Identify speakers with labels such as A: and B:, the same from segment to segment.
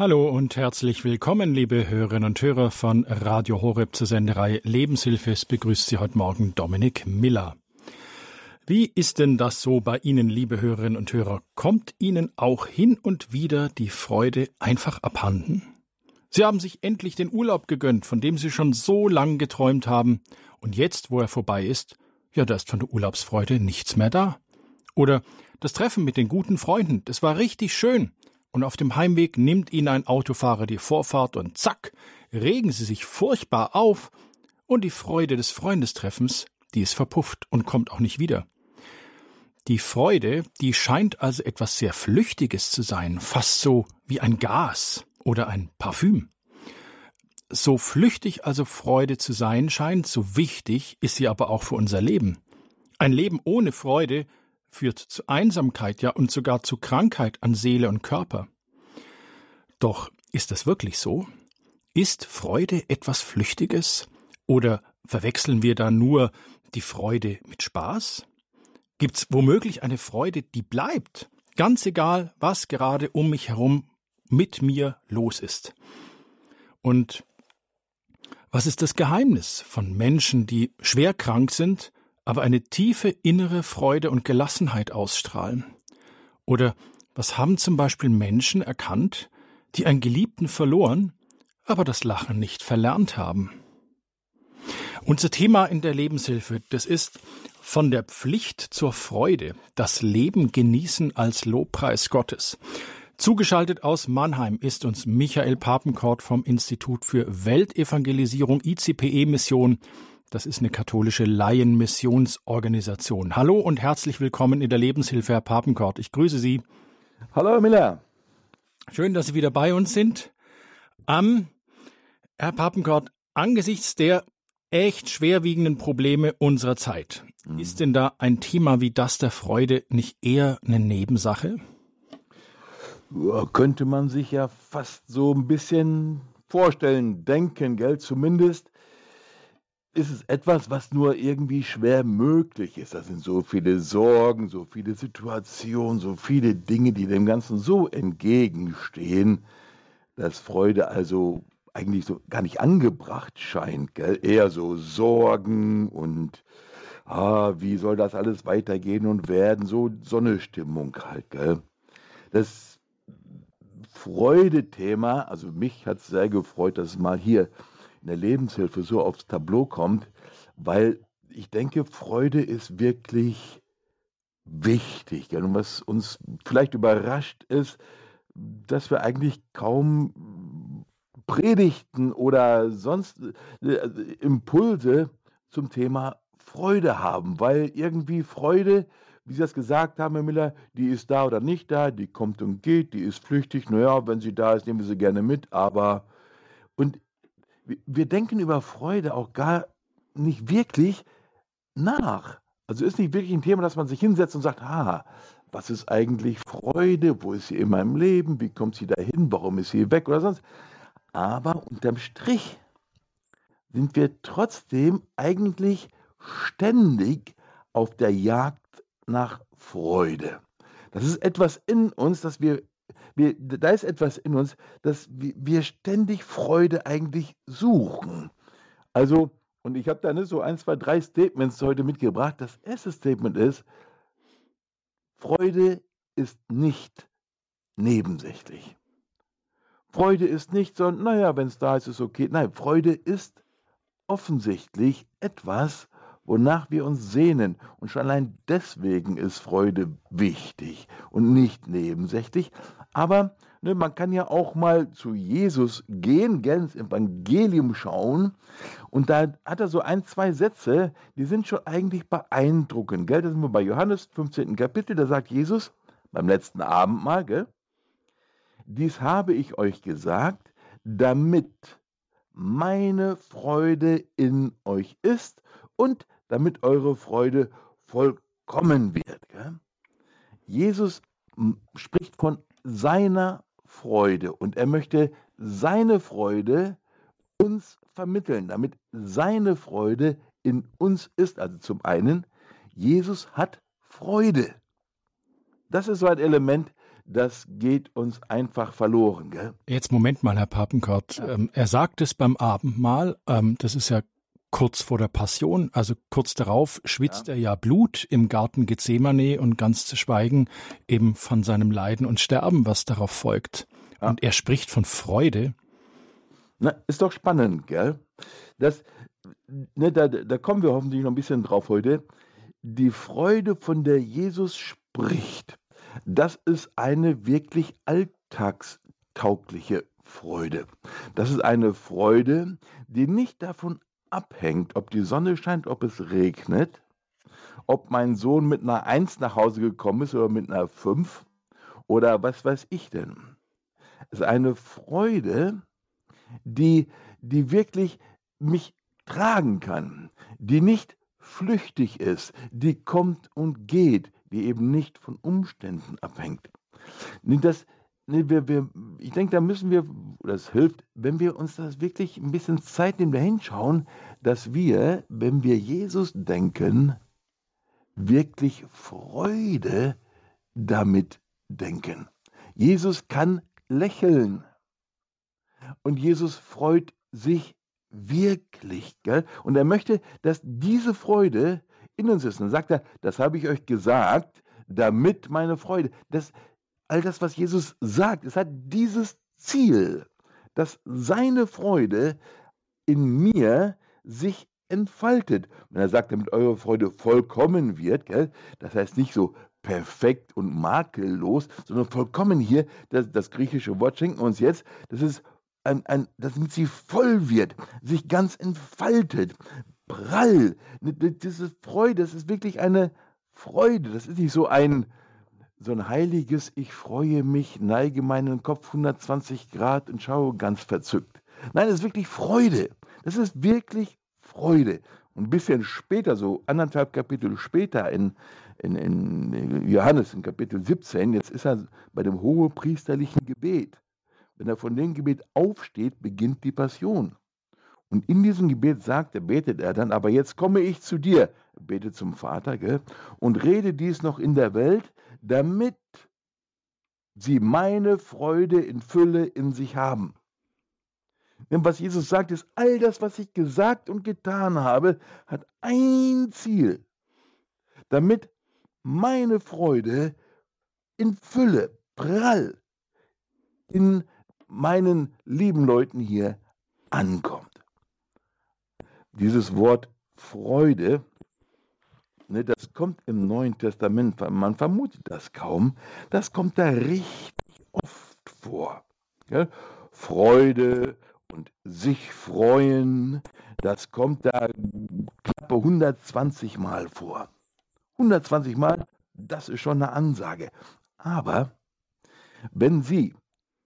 A: Hallo und herzlich willkommen, liebe Hörerinnen und Hörer von Radio Horeb zur Senderei Lebenshilfe. Es begrüßt Sie heute Morgen Dominik Miller. Wie ist denn das so bei Ihnen, liebe Hörerinnen und Hörer? Kommt Ihnen auch hin und wieder die Freude einfach abhanden? Sie haben sich endlich den Urlaub gegönnt, von dem Sie schon so lang geträumt haben, und jetzt, wo er vorbei ist, ja, da ist von der Urlaubsfreude nichts mehr da. Oder das Treffen mit den guten Freunden, das war richtig schön, und auf dem Heimweg nimmt ihnen ein Autofahrer die Vorfahrt und zack, regen sie sich furchtbar auf und die Freude des Freundestreffens, die ist verpufft und kommt auch nicht wieder. Die Freude, die scheint also etwas sehr Flüchtiges zu sein, fast so wie ein Gas oder ein Parfüm. So flüchtig also Freude zu sein scheint, so wichtig ist sie aber auch für unser Leben. Ein Leben ohne Freude führt zu Einsamkeit, ja und sogar zu Krankheit an Seele und Körper. Doch ist das wirklich so? Ist Freude etwas Flüchtiges? Oder verwechseln wir da nur die Freude mit Spaß? Gibt's womöglich eine Freude, die bleibt, ganz egal, was gerade um mich herum mit mir los ist? Und was ist das Geheimnis von Menschen, die schwer krank sind, aber eine tiefe innere Freude und Gelassenheit ausstrahlen? Oder was haben zum Beispiel Menschen erkannt, die einen Geliebten verloren, aber das Lachen nicht verlernt haben? Unser Thema in der Lebenshilfe, das ist von der Pflicht zur Freude, das Leben genießen als Lobpreis Gottes. Zugeschaltet aus Mannheim ist uns Michael Papenkort vom Institut für Weltevangelisierung ICPE Mission das ist eine katholische Laienmissionsorganisation. Hallo und herzlich willkommen in der Lebenshilfe, Herr Papenkort. Ich grüße Sie.
B: Hallo, Herr Miller.
A: Schön, dass Sie wieder bei uns sind. Ähm, Herr Papenkort, angesichts der echt schwerwiegenden Probleme unserer Zeit, mhm. ist denn da ein Thema wie das der Freude nicht eher eine Nebensache?
B: Könnte man sich ja fast so ein bisschen vorstellen, denken, gell? Zumindest ist es etwas, was nur irgendwie schwer möglich ist. Das sind so viele Sorgen, so viele Situationen, so viele Dinge, die dem Ganzen so entgegenstehen, dass Freude also eigentlich so gar nicht angebracht scheint. Gell? Eher so Sorgen und ah, wie soll das alles weitergehen und werden, so Sonnestimmung halt. Gell? Das Freude-Thema, also mich hat es sehr gefreut, dass es mal hier in der Lebenshilfe so aufs Tableau kommt, weil ich denke, Freude ist wirklich wichtig. Und was uns vielleicht überrascht ist, dass wir eigentlich kaum Predigten oder sonst äh, Impulse zum Thema Freude haben, weil irgendwie Freude, wie Sie das gesagt haben, Herr Miller, die ist da oder nicht da, die kommt und geht, die ist flüchtig. Naja, wenn sie da ist, nehmen wir sie gerne mit, aber und wir denken über Freude auch gar nicht wirklich nach. Also ist nicht wirklich ein Thema, dass man sich hinsetzt und sagt, ah, was ist eigentlich Freude? Wo ist sie in meinem Leben? Wie kommt sie dahin? Warum ist sie weg oder sonst? Aber unterm Strich sind wir trotzdem eigentlich ständig auf der Jagd nach Freude. Das ist etwas in uns, das wir wir, da ist etwas in uns, dass wir, ständig Freude eigentlich suchen. Also, und ich habe da ne, so ein, zwei, drei Statements heute mitgebracht. Das erste Statement ist, Freude ist nicht nebensächlich. Freude ist nicht so, naja, wenn es da ist, ist okay. Nein, Freude ist offensichtlich etwas, wonach wir uns sehnen. Und schon allein deswegen ist Freude wichtig und nicht nebensächlich. Aber ne, man kann ja auch mal zu Jesus gehen, gell, ins Evangelium schauen. Und da hat er so ein, zwei Sätze, die sind schon eigentlich beeindruckend. Gell? Da sind wir bei Johannes 15. Kapitel, da sagt Jesus beim letzten Abendmahl, gell, dies habe ich euch gesagt, damit meine Freude in euch ist und damit eure Freude vollkommen wird. Gell? Jesus spricht von seiner Freude und er möchte seine Freude uns vermitteln, damit seine Freude in uns ist. Also zum einen, Jesus hat Freude. Das ist so ein Element, das geht uns einfach verloren. Gell?
A: Jetzt Moment mal, Herr Papenkort. Ja. Ähm, er sagt es beim Abendmahl, ähm, das ist ja kurz vor der Passion, also kurz darauf schwitzt ja. er ja Blut im Garten Gethsemane und ganz zu schweigen eben von seinem Leiden und Sterben, was darauf folgt. Ja. Und er spricht von Freude.
B: Na, ist doch spannend, gell? Das, ne, da, da kommen wir hoffentlich noch ein bisschen drauf heute. Die Freude, von der Jesus spricht, das ist eine wirklich alltagstaugliche Freude. Das ist eine Freude, die nicht davon abhängt, ob die Sonne scheint, ob es regnet, ob mein Sohn mit einer Eins nach Hause gekommen ist oder mit einer Fünf oder was weiß ich denn. Es ist eine Freude, die, die wirklich mich tragen kann, die nicht flüchtig ist, die kommt und geht, die eben nicht von Umständen abhängt. Das, wir, wir, ich denke, da müssen wir, das hilft, wenn wir uns das wirklich ein bisschen Zeit nehmen, da hinschauen, dass wir, wenn wir Jesus denken, wirklich Freude damit denken. Jesus kann lächeln und Jesus freut sich wirklich. Gell? Und er möchte, dass diese Freude in uns ist. Und dann sagt er, das habe ich euch gesagt, damit meine Freude, das, all das, was Jesus sagt, es hat dieses Ziel, dass seine Freude in mir sich entfaltet. Und er sagt, damit eure Freude vollkommen wird, gell? das heißt nicht so perfekt und makellos, sondern vollkommen hier, das, das griechische Wort schenken uns jetzt, das ist ein, ein, damit sie voll wird, sich ganz entfaltet, prall. Diese Freude, das ist wirklich eine Freude. Das ist nicht so ein, so ein heiliges, ich freue mich, neige meinen Kopf 120 Grad und schaue ganz verzückt. Nein, es ist wirklich Freude. Das ist wirklich Freude. Und ein bisschen später, so anderthalb Kapitel später in, in, in Johannes, in Kapitel 17, jetzt ist er bei dem hohepriesterlichen Gebet. Wenn er von dem Gebet aufsteht, beginnt die Passion. Und in diesem Gebet sagt er, betet er dann, aber jetzt komme ich zu dir, betet zum Vater, gell, und rede dies noch in der Welt, damit sie meine Freude in Fülle in sich haben. Denn was Jesus sagt, ist, all das, was ich gesagt und getan habe, hat ein Ziel, damit meine Freude in Fülle, prall in meinen lieben Leuten hier ankommt. Dieses Wort Freude, das kommt im Neuen Testament, man vermutet das kaum, das kommt da richtig oft vor. Freude und sich freuen, das kommt da knappe 120 Mal vor. 120 Mal, das ist schon eine Ansage. Aber wenn Sie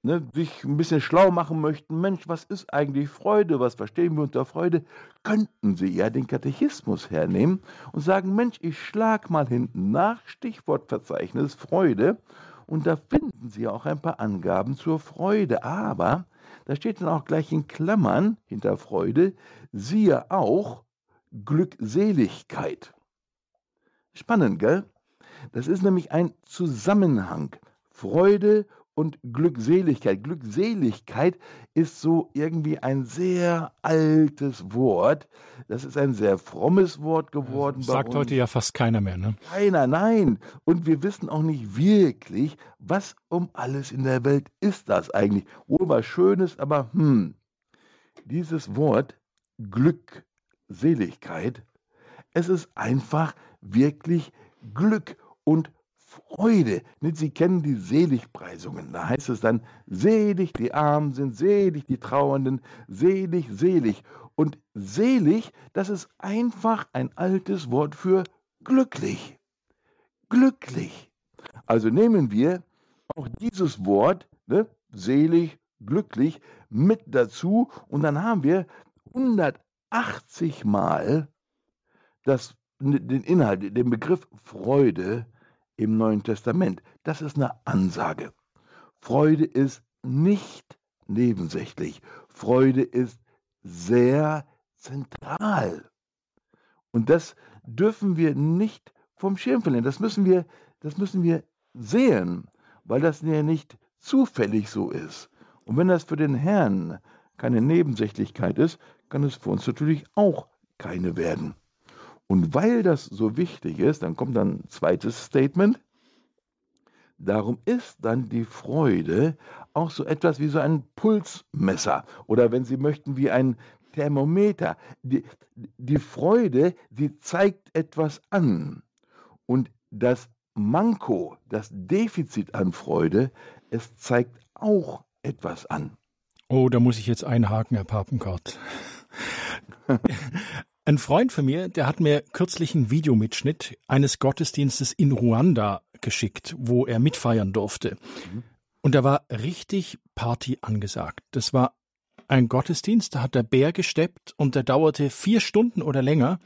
B: ne, sich ein bisschen schlau machen möchten, Mensch, was ist eigentlich Freude, was verstehen wir unter Freude, könnten Sie ja den Katechismus hernehmen und sagen, Mensch, ich schlag mal hinten nach, Stichwortverzeichnis Freude, und da finden Sie auch ein paar Angaben zur Freude, aber da steht dann auch gleich in Klammern hinter Freude, siehe auch Glückseligkeit. Spannend, gell? Das ist nämlich ein Zusammenhang. Freude und Glückseligkeit. Glückseligkeit ist so irgendwie ein sehr altes Wort. Das ist ein sehr frommes Wort geworden. Das
A: sagt heute ja fast keiner mehr, ne?
B: Keiner, nein. Und wir wissen auch nicht wirklich, was um alles in der Welt ist das eigentlich. Wohl was Schönes, aber hm. Dieses Wort Glückseligkeit, es ist einfach wirklich Glück und Freude. Sie kennen die Seligpreisungen. Da heißt es dann, selig die Armen sind, selig die Trauernden, selig, selig. Und selig, das ist einfach ein altes Wort für glücklich. Glücklich. Also nehmen wir auch dieses Wort, ne, selig, glücklich, mit dazu und dann haben wir 180 Mal das, den Inhalt, den Begriff Freude im Neuen Testament. Das ist eine Ansage. Freude ist nicht nebensächlich. Freude ist sehr zentral. Und das dürfen wir nicht vom Schirm verlieren. Das müssen wir, das müssen wir sehen. weil das ja nicht zufällig so ist. Und wenn das für den Herrn keine Nebensächlichkeit ist, kann es für uns natürlich auch keine werden. Und weil das so wichtig ist, dann kommt dann ein zweites Statement. Darum ist dann die Freude auch so etwas wie so ein Pulsmesser oder wenn Sie möchten, wie ein Thermometer. Die, die Freude, sie zeigt etwas an. Und das Manko, das Defizit an Freude, es zeigt auch etwas an.
A: Oh, da muss ich jetzt einhaken, Herr Papenkart. Ein Freund von mir, der hat mir kürzlich einen Videomitschnitt eines Gottesdienstes in Ruanda geschickt, wo er mitfeiern durfte. Mhm. Und da war richtig Party angesagt. Das war ein Gottesdienst, da hat der Bär gesteppt und der dauerte vier Stunden oder länger.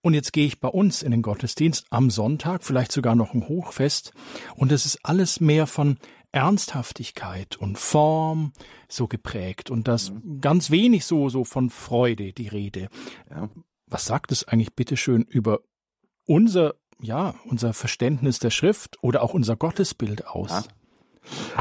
A: Und jetzt gehe ich bei uns in den Gottesdienst am Sonntag, vielleicht sogar noch ein Hochfest. Und es ist alles mehr von Ernsthaftigkeit und Form so geprägt und das mhm. ganz wenig so, so von Freude die Rede. Ja. Was sagt es eigentlich bitteschön über unser, ja, unser Verständnis der Schrift oder auch unser Gottesbild aus? Ja.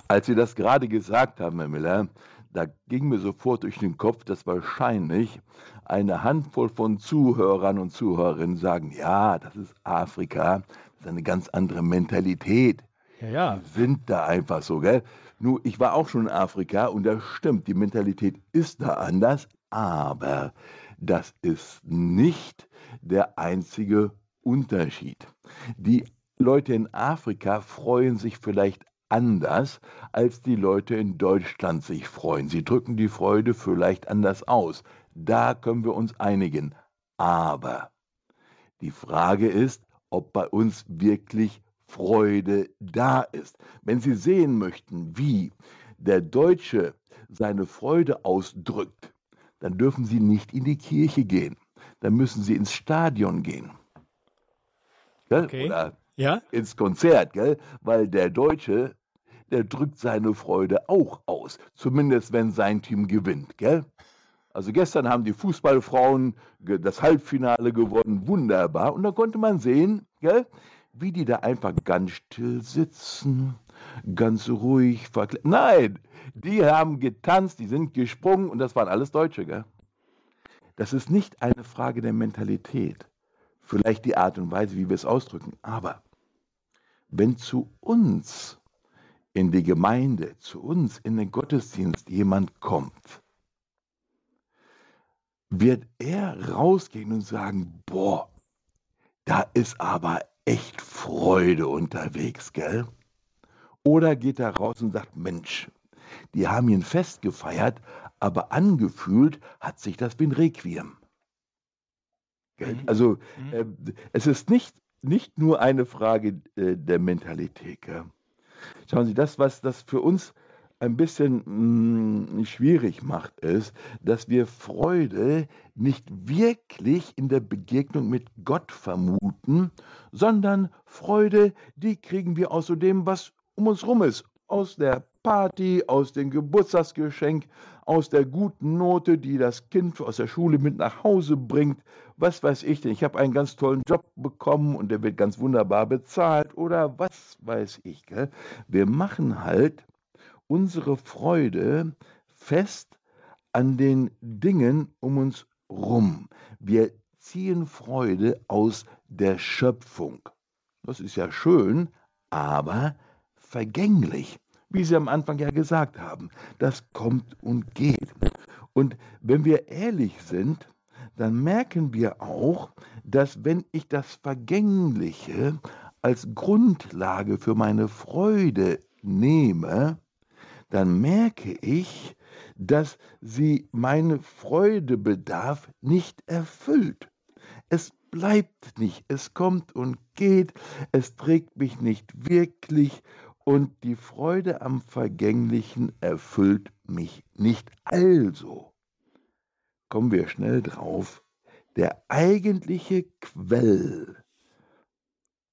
B: Als Sie das gerade gesagt haben, Herr Miller, da ging mir sofort durch den Kopf, dass wahrscheinlich eine Handvoll von Zuhörern und Zuhörerinnen sagen, ja, das ist Afrika, das ist eine ganz andere Mentalität. Ja, ja. Die sind da einfach so, gell? Nur, ich war auch schon in Afrika und das stimmt, die Mentalität ist da anders, aber das ist nicht der einzige Unterschied. Die Leute in Afrika freuen sich vielleicht anders, als die Leute in Deutschland sich freuen. Sie drücken die Freude vielleicht anders aus. Da können wir uns einigen. Aber die Frage ist, ob bei uns wirklich Freude da ist. Wenn Sie sehen möchten, wie der Deutsche seine Freude ausdrückt, dann dürfen Sie nicht in die Kirche gehen. Dann müssen Sie ins Stadion gehen. Okay. Oder ja? ins Konzert, gell? weil der Deutsche, der drückt seine Freude auch aus, zumindest wenn sein Team gewinnt. Gell? Also gestern haben die Fußballfrauen das Halbfinale gewonnen, wunderbar. Und da konnte man sehen, gell, wie die da einfach ganz still sitzen, ganz ruhig verkleidet. Nein, die haben getanzt, die sind gesprungen und das waren alles Deutsche. Gell? Das ist nicht eine Frage der Mentalität, vielleicht die Art und Weise, wie wir es ausdrücken, aber wenn zu uns in die Gemeinde, zu uns in den Gottesdienst jemand kommt, wird er rausgehen und sagen, boah, da ist aber echt Freude unterwegs, gell? Oder geht er raus und sagt, Mensch, die haben ihn Fest gefeiert, aber angefühlt hat sich das wie ein Requiem. Mhm. Also mhm. äh, es ist nicht, nicht nur eine Frage äh, der Mentalität. Gell? Schauen Sie, das, was das für uns ein bisschen mh, hm, schwierig macht, ist, dass wir Freude nicht wirklich in der Begegnung mit Gott vermuten, sondern Freude, die kriegen wir aus dem, was um uns rum ist, aus der Party, aus dem Geburtstagsgeschenk, aus der guten Note, die das Kind aus der Schule mit nach Hause bringt. Was weiß ich denn? Ich habe einen ganz tollen Job bekommen und der wird ganz wunderbar bezahlt oder was weiß ich. Gell? Wir machen halt unsere Freude fest an den Dingen um uns rum. Wir ziehen Freude aus der Schöpfung. Das ist ja schön, aber vergänglich. Wie Sie am Anfang ja gesagt haben, das kommt und geht. Und wenn wir ehrlich sind, dann merken wir auch, dass wenn ich das Vergängliche als Grundlage für meine Freude nehme, dann merke ich, dass sie meine Freudebedarf nicht erfüllt. Es bleibt nicht, es kommt und geht, es trägt mich nicht wirklich und die Freude am Vergänglichen erfüllt mich nicht. Also kommen wir schnell drauf, der eigentliche Quell,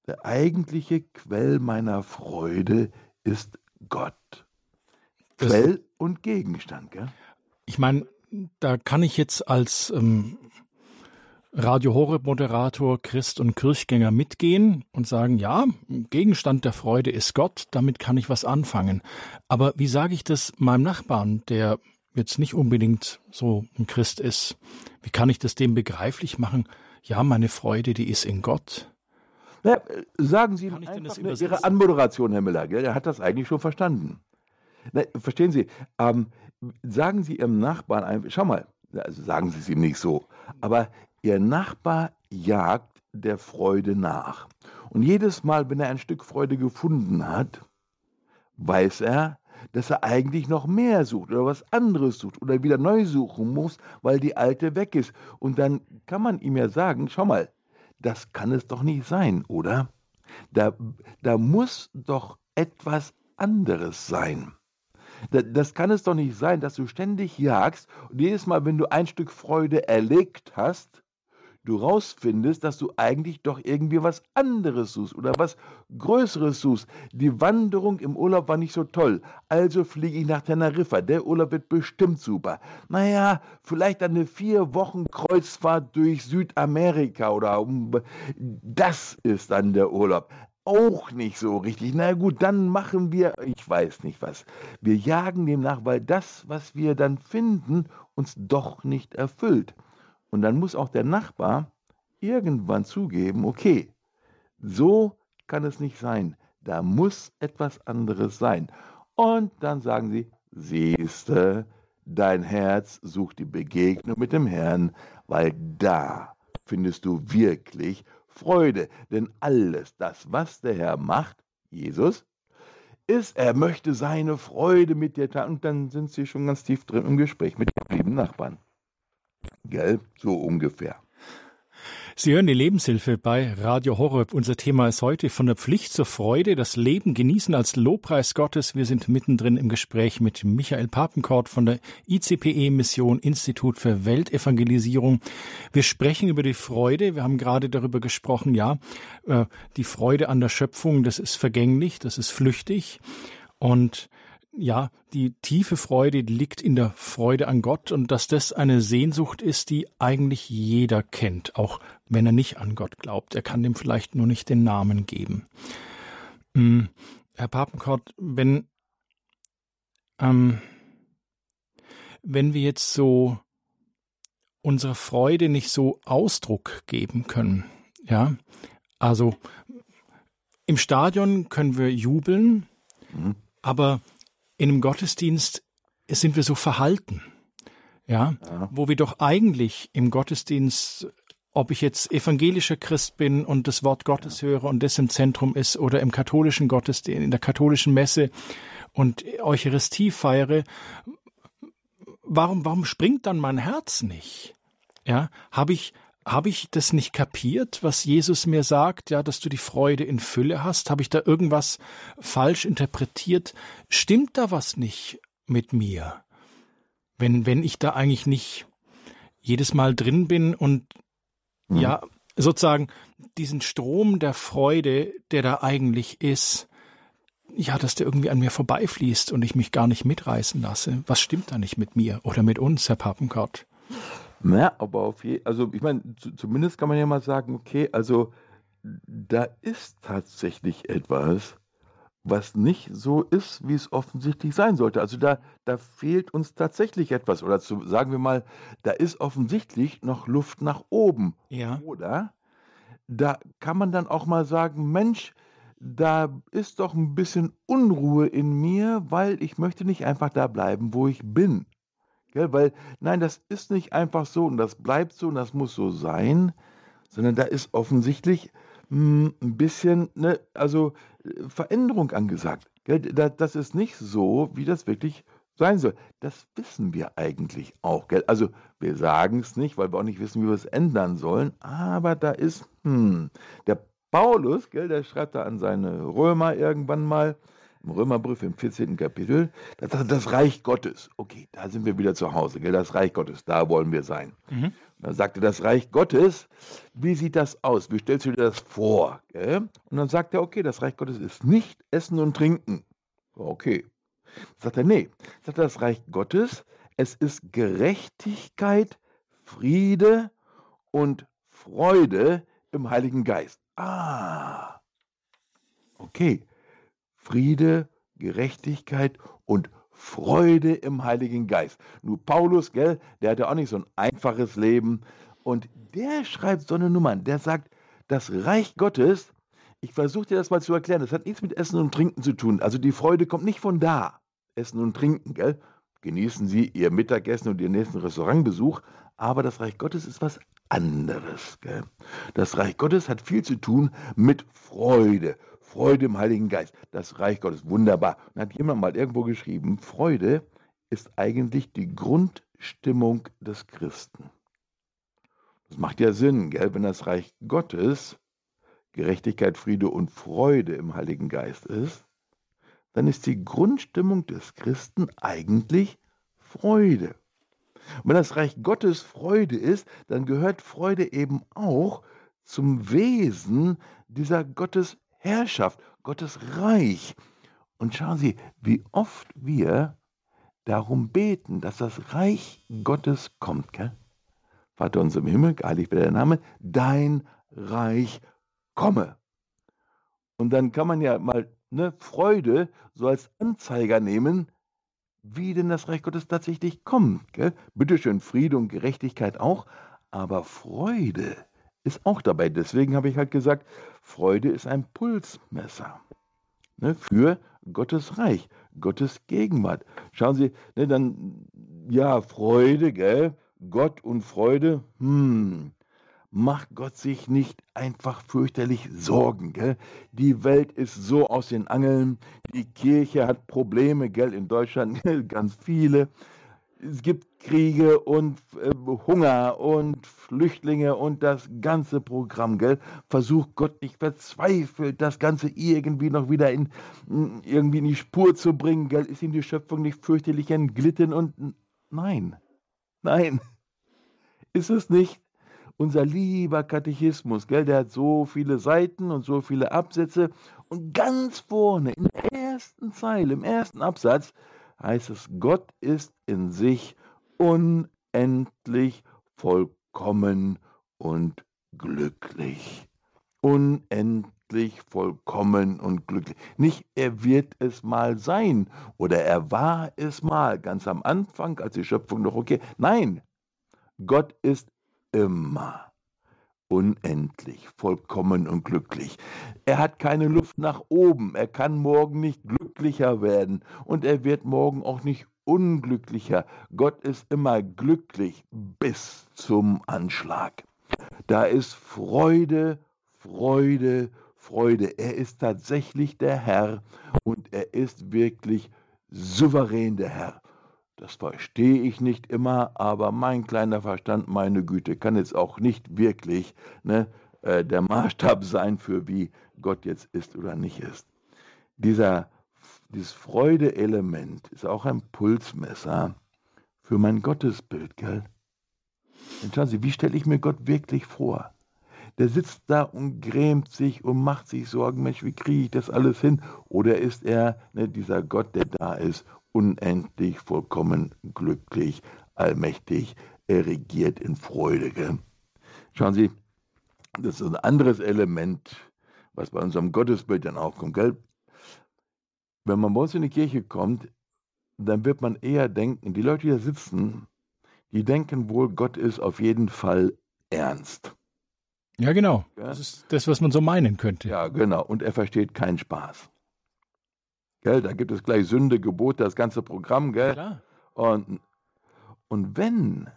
B: der eigentliche Quell meiner Freude ist Gott. Quell und Gegenstand, gell?
A: Ich meine, da kann ich jetzt als ähm, Radio Horeb Moderator, Christ und Kirchgänger mitgehen und sagen, ja, Gegenstand der Freude ist Gott, damit kann ich was anfangen. Aber wie sage ich das meinem Nachbarn, der jetzt nicht unbedingt so ein Christ ist? Wie kann ich das dem begreiflich machen? Ja, meine Freude, die ist in Gott.
B: Ja, sagen Sie einfach Ihre Anmoderation, Herr Müller, gell? er hat das eigentlich schon verstanden. Na, verstehen Sie, ähm, sagen Sie Ihrem Nachbarn einfach, schau mal, also sagen Sie es ihm nicht so, aber Ihr Nachbar jagt der Freude nach. Und jedes Mal, wenn er ein Stück Freude gefunden hat, weiß er, dass er eigentlich noch mehr sucht oder was anderes sucht oder wieder neu suchen muss, weil die alte weg ist. Und dann kann man ihm ja sagen, schau mal, das kann es doch nicht sein, oder? Da, da muss doch etwas anderes sein. Das kann es doch nicht sein, dass du ständig jagst und jedes Mal, wenn du ein Stück Freude erlegt hast, du rausfindest, dass du eigentlich doch irgendwie was anderes suchst oder was Größeres suchst. Die Wanderung im Urlaub war nicht so toll, also fliege ich nach Teneriffa. Der Urlaub wird bestimmt super. Naja, vielleicht eine vier Wochen Kreuzfahrt durch Südamerika oder um. Das ist dann der Urlaub auch nicht so richtig. Na gut, dann machen wir, ich weiß nicht was. Wir jagen dem nach, weil das, was wir dann finden, uns doch nicht erfüllt. Und dann muss auch der Nachbar irgendwann zugeben, okay, so kann es nicht sein. Da muss etwas anderes sein. Und dann sagen sie, siehste, dein Herz sucht die Begegnung mit dem Herrn, weil da findest du wirklich Freude. Denn alles das, was der Herr macht, Jesus, ist, er möchte seine Freude mit dir teilen. Und dann sind sie schon ganz tief drin im Gespräch mit dem lieben Nachbarn. Gell? So ungefähr.
A: Sie hören die Lebenshilfe bei Radio Horeb. Unser Thema ist heute von der Pflicht zur Freude, das Leben genießen als Lobpreis Gottes. Wir sind mittendrin im Gespräch mit Michael Papenkort von der ICPE Mission Institut für Weltevangelisierung. Wir sprechen über die Freude. Wir haben gerade darüber gesprochen, ja, äh, die Freude an der Schöpfung, das ist vergänglich, das ist flüchtig. Und ja, die tiefe Freude liegt in der Freude an Gott und dass das eine Sehnsucht ist, die eigentlich jeder kennt, auch wenn er nicht an Gott glaubt. Er kann dem vielleicht nur nicht den Namen geben. Hm, Herr Papenkort, wenn, ähm, wenn wir jetzt so unserer Freude nicht so Ausdruck geben können, ja, also im Stadion können wir jubeln, mhm. aber in einem Gottesdienst sind wir so verhalten. Ja, ja, wo wir doch eigentlich im Gottesdienst, ob ich jetzt evangelischer Christ bin und das Wort Gottes höre und das im Zentrum ist oder im katholischen Gottesdienst, in der katholischen Messe und Eucharistie feiere, warum, warum springt dann mein Herz nicht? Ja, habe ich, habe ich das nicht kapiert, was Jesus mir sagt, ja, dass du die Freude in Fülle hast? Habe ich da irgendwas falsch interpretiert? Stimmt da was nicht mit mir? Wenn, wenn ich da eigentlich nicht jedes Mal drin bin und mhm. ja, sozusagen diesen Strom der Freude, der da eigentlich ist, ja, dass der irgendwie an mir vorbeifließt und ich mich gar nicht mitreißen lasse. Was stimmt da nicht mit mir oder mit uns, Herr Papenkort?
B: Na, aber auf je also ich meine, zumindest kann man ja mal sagen, okay, also da ist tatsächlich etwas, was nicht so ist, wie es offensichtlich sein sollte. Also da, da fehlt uns tatsächlich etwas. Oder zu, sagen wir mal, da ist offensichtlich noch Luft nach oben.
A: Ja.
B: Oder da kann man dann auch mal sagen, Mensch, da ist doch ein bisschen Unruhe in mir, weil ich möchte nicht einfach da bleiben, wo ich bin. Gell? Weil, nein, das ist nicht einfach so und das bleibt so und das muss so sein, sondern da ist offensichtlich mh, hm, ein bisschen, ne, also äh, Veränderung angesagt. Gell? Da, das ist nicht so, wie das wirklich sein soll. Das wissen wir eigentlich auch. Gell? Also wir sagen es nicht, weil wir auch nicht wissen, wie wir es ändern sollen, aber da ist, hm, der Paulus, gell, der schreibt da an seine Römer irgendwann mal, im Römerbrief im 14. Kapitel, das, das Reich Gottes. Okay, da sind wir wieder zu Hause, gell? das Reich Gottes, da wollen wir sein. Mhm. Dann sagte das Reich Gottes, wie sieht das aus? Wie stellst du dir das vor? Gell? Und dann sagt er, okay, das Reich Gottes ist nicht Essen und Trinken. Okay. Sagt er, nee. Sagt er, das Reich Gottes, es ist Gerechtigkeit, Friede und Freude im Heiligen Geist. Ah, okay. Friede, Gerechtigkeit und Freude im Heiligen Geist. Nur Paulus, gell, der hatte auch nicht so ein einfaches Leben. Und der schreibt so eine Nummer, der sagt, das Reich Gottes, ich versuche dir das mal zu erklären, das hat nichts mit Essen und Trinken zu tun. Also die Freude kommt nicht von da. Essen und Trinken, gell? Genießen Sie Ihr Mittagessen und Ihren nächsten Restaurantbesuch, aber das Reich Gottes ist was anderes. Gell? Das Reich Gottes hat viel zu tun mit Freude. Freude im Heiligen Geist. Das Reich Gottes, wunderbar. Und hat jemand mal irgendwo geschrieben, Freude ist eigentlich die Grundstimmung des Christen. Das macht ja Sinn, gell? wenn das Reich Gottes Gerechtigkeit, Friede und Freude im Heiligen Geist ist, dann ist die Grundstimmung des Christen eigentlich Freude. Und wenn das Reich Gottes Freude ist, dann gehört Freude eben auch zum Wesen dieser Gottes Herrschaft, Gottes Reich. Und schauen Sie, wie oft wir darum beten, dass das Reich Gottes kommt. Gell? Vater unser im Himmel, geheiligt werde der Name, dein Reich komme. Und dann kann man ja mal ne, Freude so als Anzeiger nehmen, wie denn das Reich Gottes tatsächlich kommt. Gell? Bitteschön, Friede und Gerechtigkeit auch, aber Freude ist auch dabei. Deswegen habe ich halt gesagt, Freude ist ein Pulsmesser ne, für Gottes Reich, Gottes Gegenwart. Schauen Sie, ne, dann, ja, Freude, gell? Gott und Freude, hm, macht Gott sich nicht einfach fürchterlich Sorgen. Gell? Die Welt ist so aus den Angeln, die Kirche hat Probleme, gell? in Deutschland ganz viele es gibt Kriege und äh, Hunger und Flüchtlinge und das ganze Programm, gell? Versucht Gott nicht verzweifelt, das Ganze irgendwie noch wieder in, irgendwie in die Spur zu bringen, gell? Ist ihm die Schöpfung nicht fürchterlich entglitten und nein, nein, ist es nicht. Unser lieber Katechismus, gell, der hat so viele Seiten und so viele Absätze und ganz vorne in der ersten Zeile, im ersten Absatz, heißt es, Gott ist in sich unendlich vollkommen und glücklich. Unendlich vollkommen und glücklich. Nicht, er wird es mal sein oder er war es mal ganz am Anfang, als die Schöpfung noch okay. Nein, Gott ist immer unendlich, vollkommen und glücklich. Er hat keine Luft nach oben, er kann morgen nicht glücklicher werden und er wird morgen auch nicht unglücklicher. Gott ist immer glücklich bis zum Anschlag. Da ist Freude, Freude, Freude. Er ist tatsächlich der Herr und er ist wirklich souverän der Herr. Das verstehe ich nicht immer, aber mein kleiner Verstand, meine Güte, kann jetzt auch nicht wirklich ne, äh, der Maßstab sein, für wie Gott jetzt ist oder nicht ist. Dieser, dieses Freude-Element ist auch ein Pulsmesser für mein Gottesbild, gell? Und schauen Sie, wie stelle ich mir Gott wirklich vor? Der sitzt da und grämt sich und macht sich Sorgen, Mensch, wie kriege ich das alles hin? Oder ist er ne, dieser Gott, der da ist unendlich, vollkommen glücklich, allmächtig, er regiert in Freude. Gell? Schauen Sie, das ist ein anderes Element, was bei unserem Gottesbild dann aufkommt. Gell? Wenn man bei uns in die Kirche kommt, dann wird man eher denken, die Leute, die da sitzen, die denken wohl, Gott ist auf jeden Fall ernst.
A: Ja, genau. Ja? Das ist das, was man so meinen könnte.
B: Ja, genau. Und er versteht keinen Spaß. Gell, da gibt es gleich Sünde, Gebot, das ganze Programm, gell? Ja, und, und wenn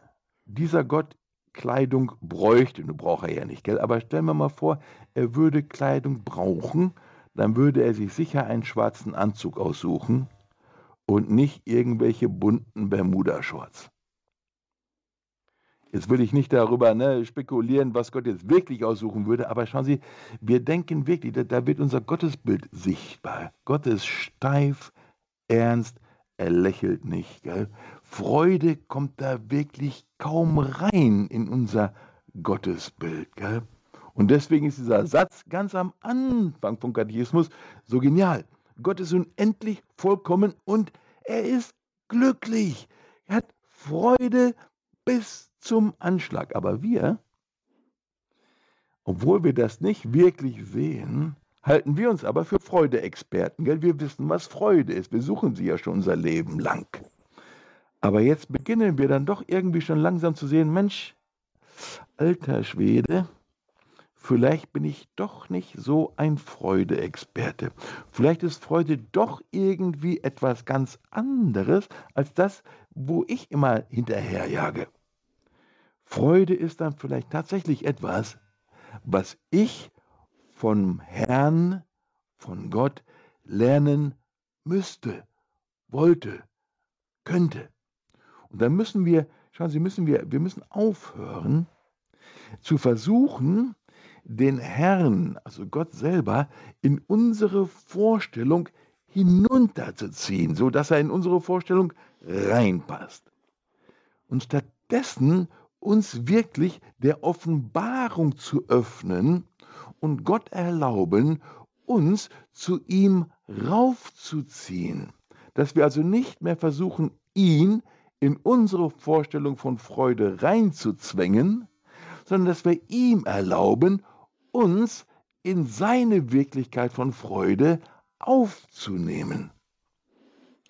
B: dieser Gott Kleidung bräuchte, nun braucht er ja nicht, gell? Aber stellen wir mal vor, er würde Kleidung brauchen, dann würde er sich sicher einen schwarzen Anzug aussuchen und nicht irgendwelche bunten Bermuda-Shorts. Jetzt will ich nicht darüber ne, spekulieren, was Gott jetzt wirklich aussuchen würde, aber schauen Sie, wir denken wirklich, da, da wird unser Gottesbild sichtbar. Gott ist steif, ernst, er lächelt nicht. Gell? Freude kommt da wirklich kaum rein in unser Gottesbild. Gell? Und deswegen ist dieser Satz ganz am Anfang vom Katechismus so genial. Gott ist unendlich vollkommen und er ist glücklich. Er hat Freude bis zum Anschlag. Aber wir, Obwohl wir das nicht wirklich sehen, halten wir uns aber für Freudeexperten. Gell? Wir wissen, was Freude ist. Wir suchen sie ja schon unser Leben lang. Aber jetzt beginnen wir dann doch irgendwie schon langsam zu sehen, Mensch, alter Schwede, vielleicht bin ich doch nicht so ein Freudeexperte. Vielleicht ist Freude doch irgendwie etwas ganz anderes als das, wo ich immer hinterherjage. Freude ist dann vielleicht tatsächlich etwas, was ich vom Herrn, von Gott lernen müsste, wollte, könnte. Und dann müssen wir, schauen Sie, müssen wir, wir müssen aufhören zu versuchen, den Herrn, also Gott selber, in unsere Vorstellung hinunterzuziehen, so dass er in unsere Vorstellung reinpasst. Und stattdessen uns wirklich der Offenbarung zu öffnen und Gott erlauben, uns zu ihm raufzuziehen. Dass wir also nicht mehr versuchen, ihn in unsere Vorstellung von Freude reinzuzwängen, sondern dass wir ihm erlauben, uns in seine Wirklichkeit von Freude aufzunehmen.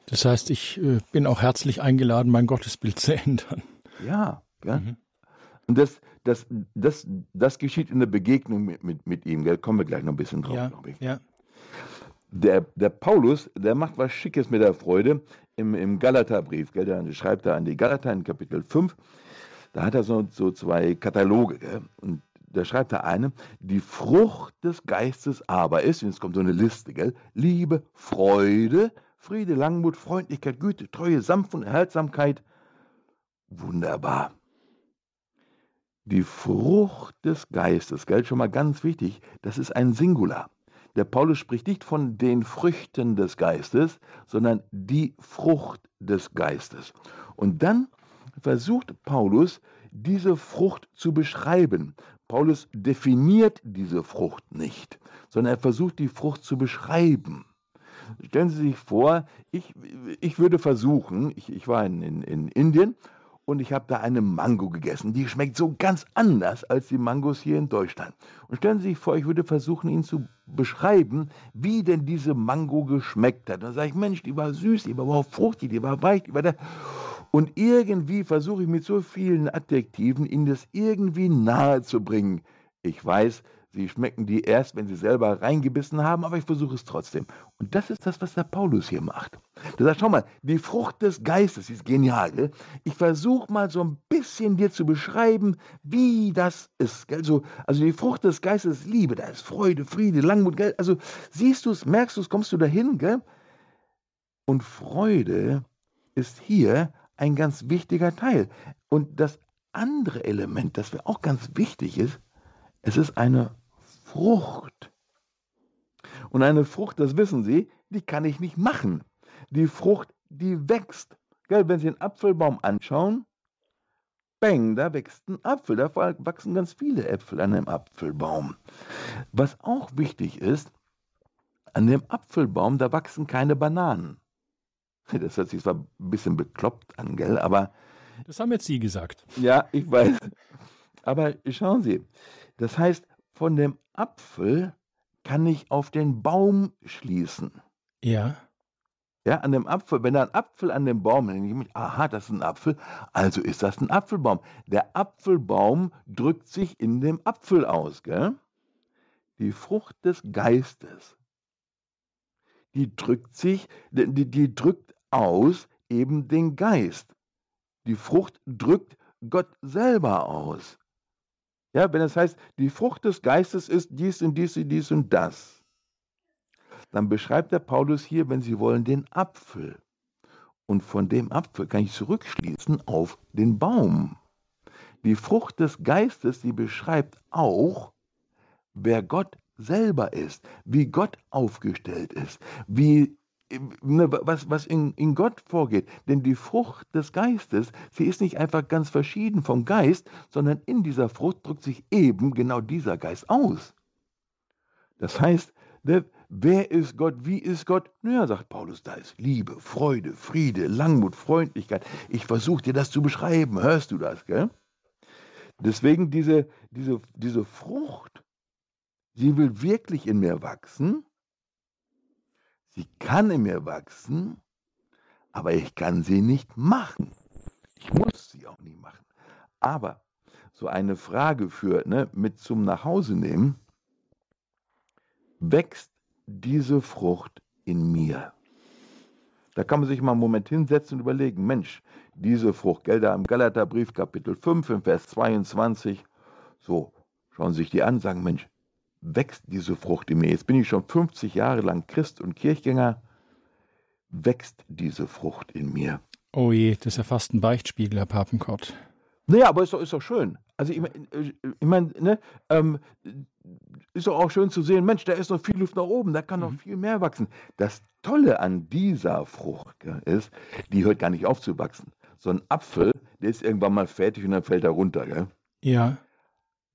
A: Das heißt, ich äh, bin auch herzlich eingeladen, mein Gottesbild zu ändern.
B: Ja, ja. Mhm. Und das, das, das, das geschieht in der Begegnung mit, mit, mit ihm. Da kommen wir gleich noch ein bisschen drauf,
A: ja, glaube ich. Ja.
B: Der, der Paulus, der macht was Schickes mit der Freude im, im Galaterbrief. Gell? Der schreibt da an die Galater in Kapitel 5. Da hat er so, so zwei Kataloge. Gell? Und da schreibt er eine, die Frucht des Geistes aber ist, und jetzt kommt so eine Liste, gell? Liebe, Freude, Friede, Langmut, Freundlichkeit, Güte, Treue, Sanft und Erhaltsamkeit. Wunderbar die Frucht des Geistes, gell, schon mal ganz wichtig, das ist ein Singular. Der Paulus spricht nicht von den Früchten des Geistes, sondern die Frucht des Geistes. Und dann versucht Paulus, diese Frucht zu beschreiben. Paulus definiert diese Frucht nicht, sondern er versucht, die Frucht zu beschreiben. Stellen Sie sich vor, ich, ich würde versuchen, ich, ich war in, in, in Indien und ich habe da eine Mango gegessen. Die schmeckt so ganz anders als die Mangos hier in Deutschland. Und stellen Sie sich vor, ich würde versuchen, Ihnen zu beschreiben, wie denn diese Mango geschmeckt hat. Dann sage ich, Mensch, die war süß, die war überhaupt fruchtig, die war weich, die war da. Und irgendwie versuche ich mit so vielen Adjektiven Ihnen das irgendwie nahe zu bringen. Ich weiß, Sie schmecken die erst, wenn Sie selber reingebissen haben, aber ich versuche es trotzdem. Und das ist das, was der Paulus hier macht. Der sagt, schau mal, die Frucht des Geistes ist genial. Gell? Ich versuche mal so ein bisschen dir zu beschreiben, wie das ist. Gell? So, also die Frucht des Geistes ist Liebe, da ist Freude, Friede, Langmut. Gell? Also siehst du es, merkst du es, kommst du dahin. Gell? Und Freude ist hier ein ganz wichtiger Teil. Und das andere Element, das mir auch ganz wichtig ist, es ist eine Frucht. Und eine Frucht, das wissen Sie, die kann ich nicht machen. Die Frucht, die wächst. Gell, wenn Sie einen Apfelbaum anschauen, bang, da wächst ein Apfel. Da wachsen ganz viele Äpfel an einem Apfelbaum. Was auch wichtig ist, an dem Apfelbaum, da wachsen keine Bananen. Das hört sich zwar ein bisschen bekloppt an, gell, aber.
A: Das haben jetzt Sie gesagt.
B: Ja, ich weiß. Aber schauen Sie, das heißt, von dem Apfel kann ich auf den Baum schließen.
A: Ja.
B: Ja, an dem Apfel, wenn da ein Apfel an dem Baum hängt, aha, das ist ein Apfel, also ist das ein Apfelbaum. Der Apfelbaum drückt sich in dem Apfel aus, gell? Die Frucht des Geistes, die drückt sich, die, die drückt aus eben den Geist. Die Frucht drückt Gott selber aus. Ja, wenn es heißt, die Frucht des Geistes ist dies und dies und dies und das, dann beschreibt der Paulus hier, wenn Sie wollen, den Apfel. Und von dem Apfel kann ich zurückschließen auf den Baum. Die Frucht des Geistes, die beschreibt auch, wer Gott selber ist, wie Gott aufgestellt ist, wie was, was in, in Gott vorgeht. Denn die Frucht des Geistes, sie ist nicht einfach ganz verschieden vom Geist, sondern in dieser Frucht drückt sich eben genau dieser Geist aus. Das heißt, ne, wer ist Gott, wie ist Gott? Naja, sagt Paulus, da ist Liebe, Freude, Friede, Langmut, Freundlichkeit. Ich versuche dir das zu beschreiben, hörst du das, gell? Deswegen diese, diese, diese Frucht, Sie will wirklich in mir wachsen. Sie kann in mir wachsen, aber ich kann sie nicht machen. Ich muss sie auch nicht machen. Aber so eine Frage für ne, mit zum Nachhause nehmen, wächst diese Frucht in mir? Da kann man sich mal einen Moment hinsetzen und überlegen, Mensch, diese Frucht, gell, da im Galaterbrief Kapitel 5 im Vers 22, so, schauen Sie sich die an, sagen, Mensch, wächst diese Frucht in mir? Jetzt bin ich schon 50 Jahre lang Christ und Kirchgänger, wächst diese Frucht in mir?
A: Oh je, das ist ja fast ein Beichtspiegel, Herr Papenkort.
B: Naja, aber ist doch, ist doch schön. Also ich, ich meine, ne, ähm, ist doch auch schön zu sehen, Mensch, da ist noch viel Luft nach oben, da kann noch mhm. viel mehr wachsen. Das Tolle an dieser Frucht ist, die hört gar nicht auf zu wachsen. So ein Apfel, der ist irgendwann mal fertig und dann fällt er runter. Gell?
A: Ja.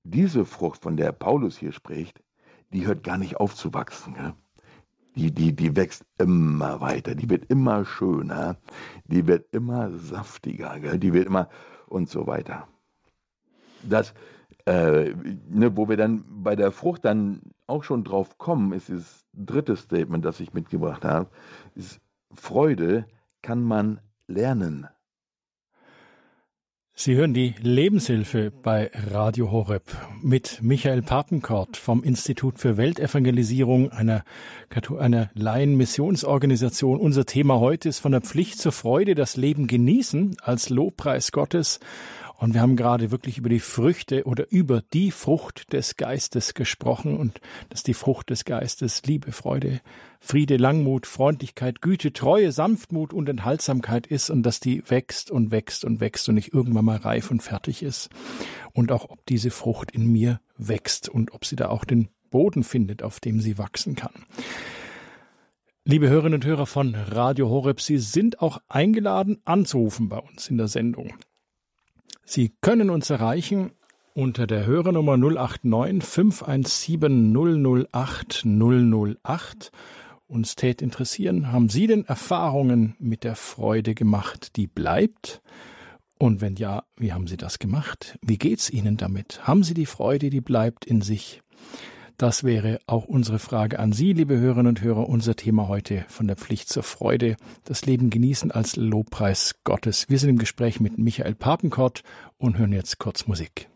B: Diese Frucht, von der Paulus hier spricht, die hört gar nicht auf zu wachsen. Gell? Die, die, die wächst immer weiter, die wird immer schöner, die wird immer saftiger, gell? die wird immer und so weiter. Das, äh, ne, wo wir dann bei der Frucht dann auch schon drauf kommen, ist das dritte Statement, das ich mitgebracht habe, ist Freude kann man lernen.
A: Sie hören die Lebenshilfe bei Radio Horeb mit Michael Papenkort vom Institut für Weltevangelisierung einer, einer Laienmissionsorganisation. Unser Thema heute ist von der Pflicht zur Freude das Leben genießen als Lobpreis Gottes. Und wir haben gerade wirklich über die Früchte oder über die Frucht des Geistes gesprochen und dass die Frucht des Geistes Liebe, Freude, Friede, Langmut, Freundlichkeit, Güte, Treue, Sanftmut und Enthaltsamkeit ist und dass die wächst und wächst und wächst und nicht irgendwann mal reif und fertig ist. Und auch ob diese Frucht in mir wächst und ob sie da auch den Boden findet, auf dem sie wachsen kann. Liebe Hörerinnen und Hörer von Radio Horeb, Sie sind auch eingeladen anzurufen bei uns in der Sendung. Sie können uns erreichen unter der Hörernummer 089 517 008 008. Uns tät interessieren, haben Sie denn Erfahrungen mit der Freude gemacht, die bleibt? Und wenn ja, wie haben Sie das gemacht? Wie geht's Ihnen damit? Haben Sie die Freude, die bleibt in sich? Das wäre auch unsere Frage an Sie, liebe Hörerinnen und Hörer. Unser Thema heute von der Pflicht zur Freude. Das Leben genießen als Lobpreis Gottes. Wir sind im Gespräch mit Michael Papenkort und hören jetzt kurz Musik.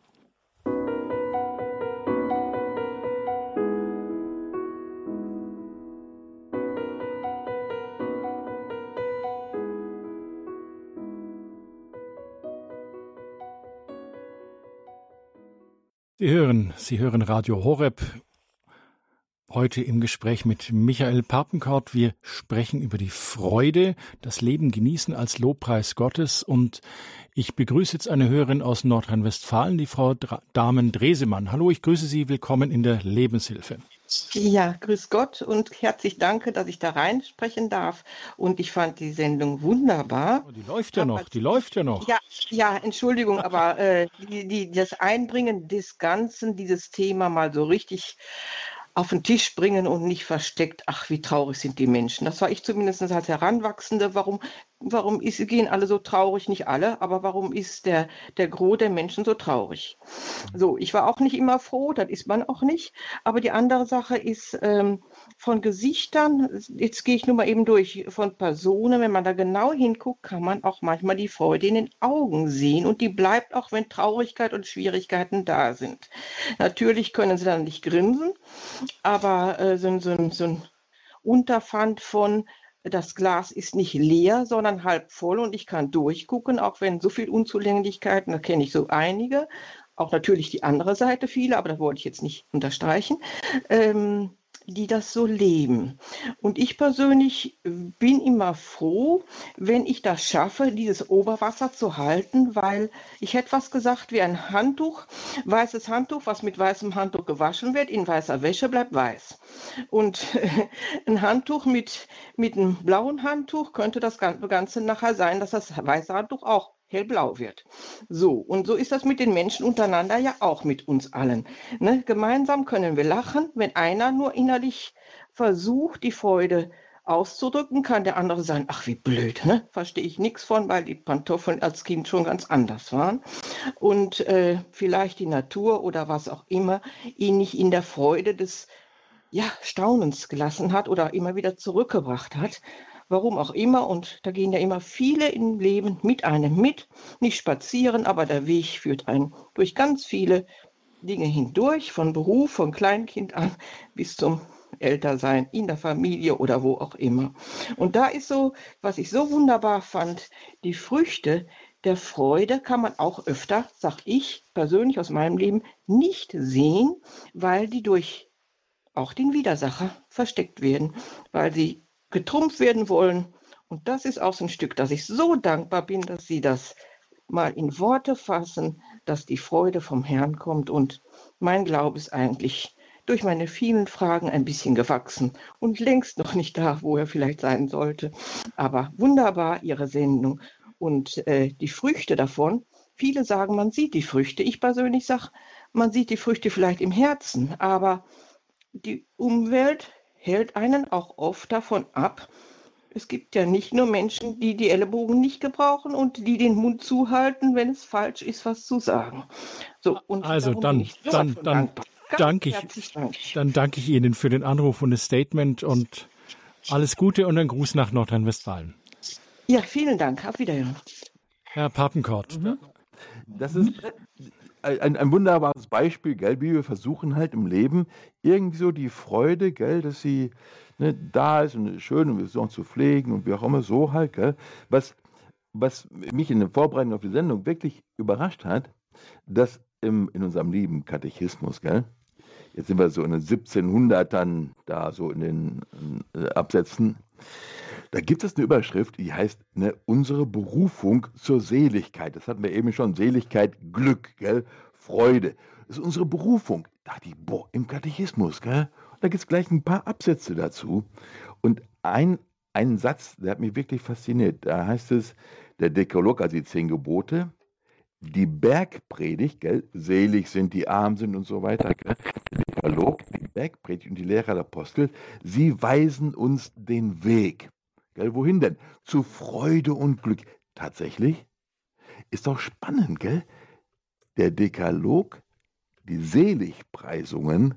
A: Sie hören, Sie hören Radio Horeb Heute im Gespräch mit Michael Papenkort. Wir sprechen über die Freude, das Leben genießen als Lobpreis Gottes. Und ich begrüße jetzt eine Hörerin aus Nordrhein-Westfalen, die Frau Damen Dresemann. Hallo, ich grüße Sie. Willkommen in der Lebenshilfe.
C: Ja, grüß Gott und herzlich danke, dass ich da reinsprechen darf. Und ich fand die Sendung wunderbar.
A: Oh, die läuft ja noch, die läuft ja noch.
C: Ja, ja Entschuldigung, aber äh, die, die, das Einbringen des Ganzen, dieses Thema mal so richtig auf den Tisch bringen und nicht versteckt, ach, wie traurig sind die Menschen. Das war ich zumindest als Heranwachsende. Warum, warum ist, gehen alle so traurig? Nicht alle, aber warum ist der, der Gros der Menschen so traurig? So, ich war auch nicht immer froh, das ist man auch nicht. Aber die andere Sache ist, ähm, von Gesichtern, jetzt gehe ich nur mal eben durch, von Personen, wenn man da genau hinguckt, kann man auch manchmal die Freude in den Augen sehen und die bleibt auch, wenn Traurigkeit und Schwierigkeiten da sind. Natürlich können sie dann nicht grinsen, aber äh, so, so, so ein Unterpfand von, das Glas ist nicht leer, sondern halb voll und ich kann durchgucken, auch wenn so viel Unzulänglichkeiten, da kenne ich so einige, auch natürlich die andere Seite viele, aber das wollte ich jetzt nicht unterstreichen. Ähm, die das so leben. Und ich persönlich bin immer froh, wenn ich das schaffe, dieses Oberwasser zu halten, weil ich hätte was gesagt wie ein Handtuch, weißes Handtuch, was mit weißem Handtuch gewaschen wird, in weißer Wäsche bleibt weiß. Und ein Handtuch mit, mit einem blauen Handtuch könnte das Ganze nachher sein, dass das weiße Handtuch auch hellblau wird. So, und so ist das mit den Menschen untereinander ja auch mit uns allen. Ne? Gemeinsam können wir lachen, wenn einer nur innerlich versucht, die Freude auszudrücken, kann der andere sagen, ach wie blöd, ne? verstehe ich nichts von, weil die Pantoffeln als Kind schon ganz anders waren und äh, vielleicht die Natur oder was auch immer ihn nicht in der Freude des ja, Staunens gelassen hat oder immer wieder zurückgebracht hat. Warum auch immer, und da gehen ja immer viele im Leben mit einem mit, nicht spazieren, aber der Weg führt einen durch ganz viele Dinge hindurch, von Beruf, von Kleinkind an bis zum Ältersein in der Familie oder wo auch immer. Und da ist so, was ich so wunderbar fand, die Früchte der Freude kann man auch öfter, sag ich persönlich aus meinem Leben, nicht sehen, weil die durch auch den Widersacher versteckt werden, weil sie getrumpft werden wollen. Und das ist auch so ein Stück, dass ich so dankbar bin, dass Sie das mal in Worte fassen, dass die Freude vom Herrn kommt. Und mein Glaube ist eigentlich durch meine vielen Fragen ein bisschen gewachsen und längst noch nicht da, wo er vielleicht sein sollte. Aber wunderbar Ihre Sendung und äh, die Früchte davon. Viele sagen, man sieht die Früchte. Ich persönlich sage, man sieht die Früchte vielleicht im Herzen, aber die Umwelt hält einen auch oft davon ab. Es gibt ja nicht nur Menschen, die die Ellenbogen nicht gebrauchen und die den Mund zuhalten, wenn es falsch ist, was zu sagen.
A: So, also dann, dann, dann, danke ich, dann danke ich Ihnen für den Anruf und das Statement und alles Gute und einen Gruß nach Nordrhein-Westfalen.
C: Ja, vielen Dank. Auf Wiedersehen.
A: Herr Pappenkort. Mhm.
B: Das ist ein, ein wunderbares Beispiel, gell, wie wir versuchen halt im Leben irgendwie so die Freude, gell, dass sie ne, da ist und schön und wir versuchen zu pflegen und wie auch immer so halt, gell. Was, was mich in der Vorbereitung auf die Sendung wirklich überrascht hat, dass im, in unserem lieben Katechismus, gell, jetzt sind wir so in den 1700ern da so in den äh, Absätzen, da gibt es eine Überschrift, die heißt ne, unsere Berufung zur Seligkeit. Das hatten wir eben schon. Seligkeit, Glück, gell? Freude. Das ist unsere Berufung. Da ich, boah, im Katechismus, gell? da gibt es gleich ein paar Absätze dazu. Und ein, ein Satz, der hat mich wirklich fasziniert. Da heißt es, der Dekalog, also die zehn Gebote, die Bergpredigt, gell, selig sind die arm sind und so weiter, gell, der Dekalog, die Bergpredigt und die Lehrer der Apostel, sie weisen uns den Weg. Gell, wohin denn? Zu Freude und Glück. Tatsächlich? Ist doch spannend, gell? Der Dekalog, die Seligpreisungen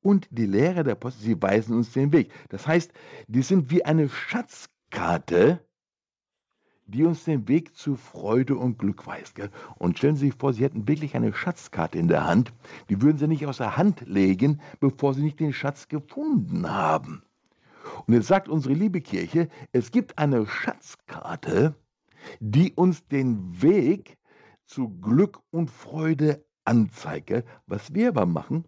B: und die Lehre der Apostel, sie weisen uns den Weg. Das heißt, die sind wie eine Schatzkarte, die uns den Weg zu Freude und Glück weist. Gell? Und stellen Sie sich vor, Sie hätten wirklich eine Schatzkarte in der Hand, die würden Sie nicht aus der Hand legen, bevor Sie nicht den Schatz gefunden haben. Und jetzt sagt unsere liebe Kirche, es gibt eine Schatzkarte, die uns den Weg zu Glück und Freude anzeigt. Was wir aber machen,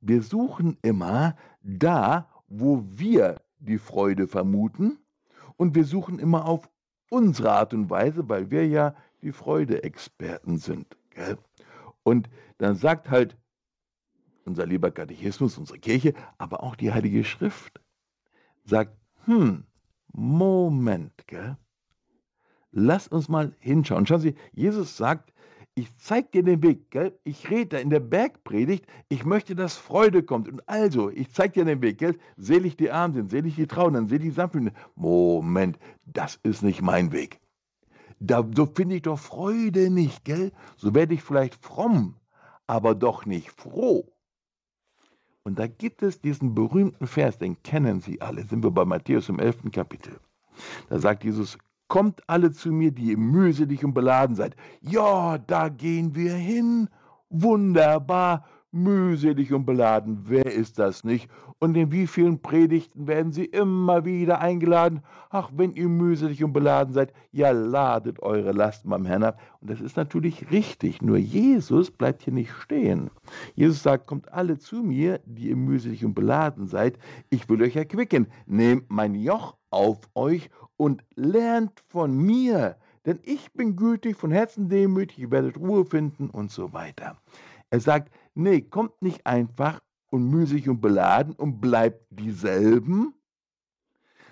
B: wir suchen immer da, wo wir die Freude vermuten und wir suchen immer auf unsere Art und Weise, weil wir ja die Freude-Experten sind. Gell? Und dann sagt halt unser lieber Katechismus, unsere Kirche, aber auch die Heilige Schrift, sagt, hm, Moment, gell? Lass uns mal hinschauen. Schauen Sie, Jesus sagt, ich zeige dir den Weg, gell? Ich rede da in der Bergpredigt, ich möchte, dass Freude kommt. Und also, ich zeige dir den Weg, gell? Selig die Armen sind, selig die Trauenden, selig die Sanftmütigen. Moment, das ist nicht mein Weg. Da, so finde ich doch Freude nicht, gell? So werde ich vielleicht fromm, aber doch nicht froh. Und da gibt es diesen berühmten Vers, den kennen Sie alle, sind wir bei Matthäus im 11. Kapitel. Da sagt Jesus, kommt alle zu mir, die ihr mühselig und beladen seid. Ja, da gehen wir hin. Wunderbar mühselig und beladen. Wer ist das nicht? Und in wie vielen Predigten werden sie immer wieder eingeladen? Ach, wenn ihr mühselig und beladen seid, ja, ladet eure Lasten beim Herrn ab. Und das ist natürlich richtig. Nur Jesus bleibt hier nicht stehen. Jesus sagt, kommt alle zu mir, die ihr mühselig und beladen seid. Ich will euch erquicken. Nehmt mein Joch auf euch und lernt von mir. Denn ich bin gütig, von Herzen demütig, ihr werdet Ruhe finden und so weiter. Er sagt, Nee, kommt nicht einfach und müßig und beladen und bleibt dieselben,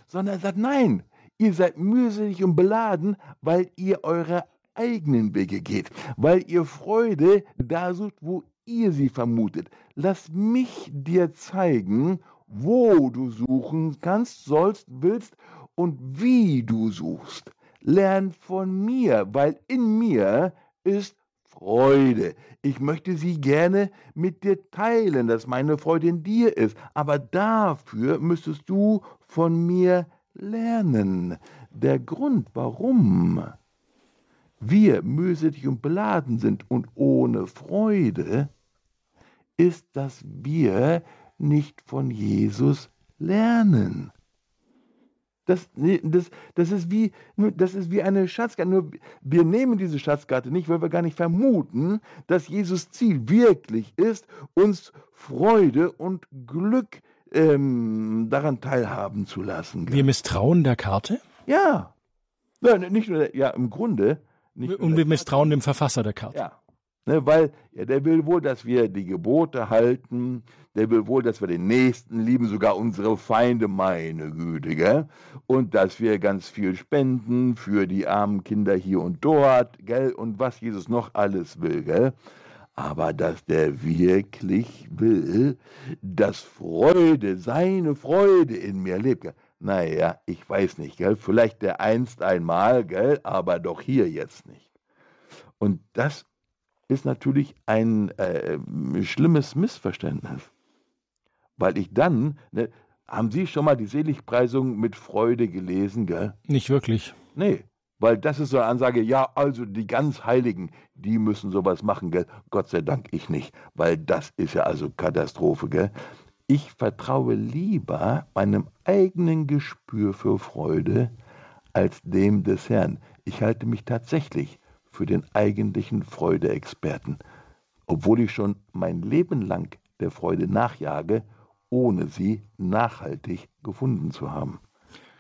B: sondern er sagt, nein, ihr seid mühselig und beladen, weil ihr eure eigenen Wege geht, weil ihr Freude da sucht, wo ihr sie vermutet. Lass mich dir zeigen, wo du suchen kannst, sollst, willst und wie du suchst. Lern von mir, weil in mir ist Freude. Ich möchte sie gerne mit dir teilen, dass meine Freude in dir ist. Aber dafür müsstest du von mir lernen. Der Grund, warum wir mühselig und beladen sind und ohne Freude, ist, dass wir nicht von Jesus lernen. Das, das, das, ist wie, das ist wie eine Schatzkarte. Nur wir nehmen diese Schatzkarte nicht, weil wir gar nicht vermuten, dass Jesus Ziel wirklich ist, uns Freude und Glück ähm, daran teilhaben zu lassen.
A: Wir misstrauen der Karte?
B: Ja. ja nicht nur, ja, im Grunde.
A: und wir misstrauen dem Verfasser der Karte.
B: Ja. Ne, weil ja, der will wohl, dass wir die Gebote halten, der will wohl, dass wir den Nächsten lieben, sogar unsere Feinde, meine Güte? Und dass wir ganz viel spenden für die armen Kinder hier und dort, gell? Und was Jesus noch alles will, gell? Aber dass der wirklich will, dass Freude, seine Freude in mir lebt, gell? Naja, ich weiß nicht, gell? Vielleicht der einst einmal, gell? Aber doch hier jetzt nicht. Und das ist natürlich ein äh, schlimmes Missverständnis. Weil ich dann, ne, haben Sie schon mal die Seligpreisung mit Freude gelesen, gell?
A: Nicht wirklich.
B: Nee, weil das ist so eine Ansage, ja, also die ganz Heiligen, die müssen sowas machen, gell? Gott sei Dank ich nicht, weil das ist ja also Katastrophe, gell? Ich vertraue lieber meinem eigenen Gespür für Freude als dem des Herrn. Ich halte mich tatsächlich für den eigentlichen Freudeexperten, obwohl ich schon mein Leben lang der Freude nachjage, ohne sie nachhaltig gefunden zu haben.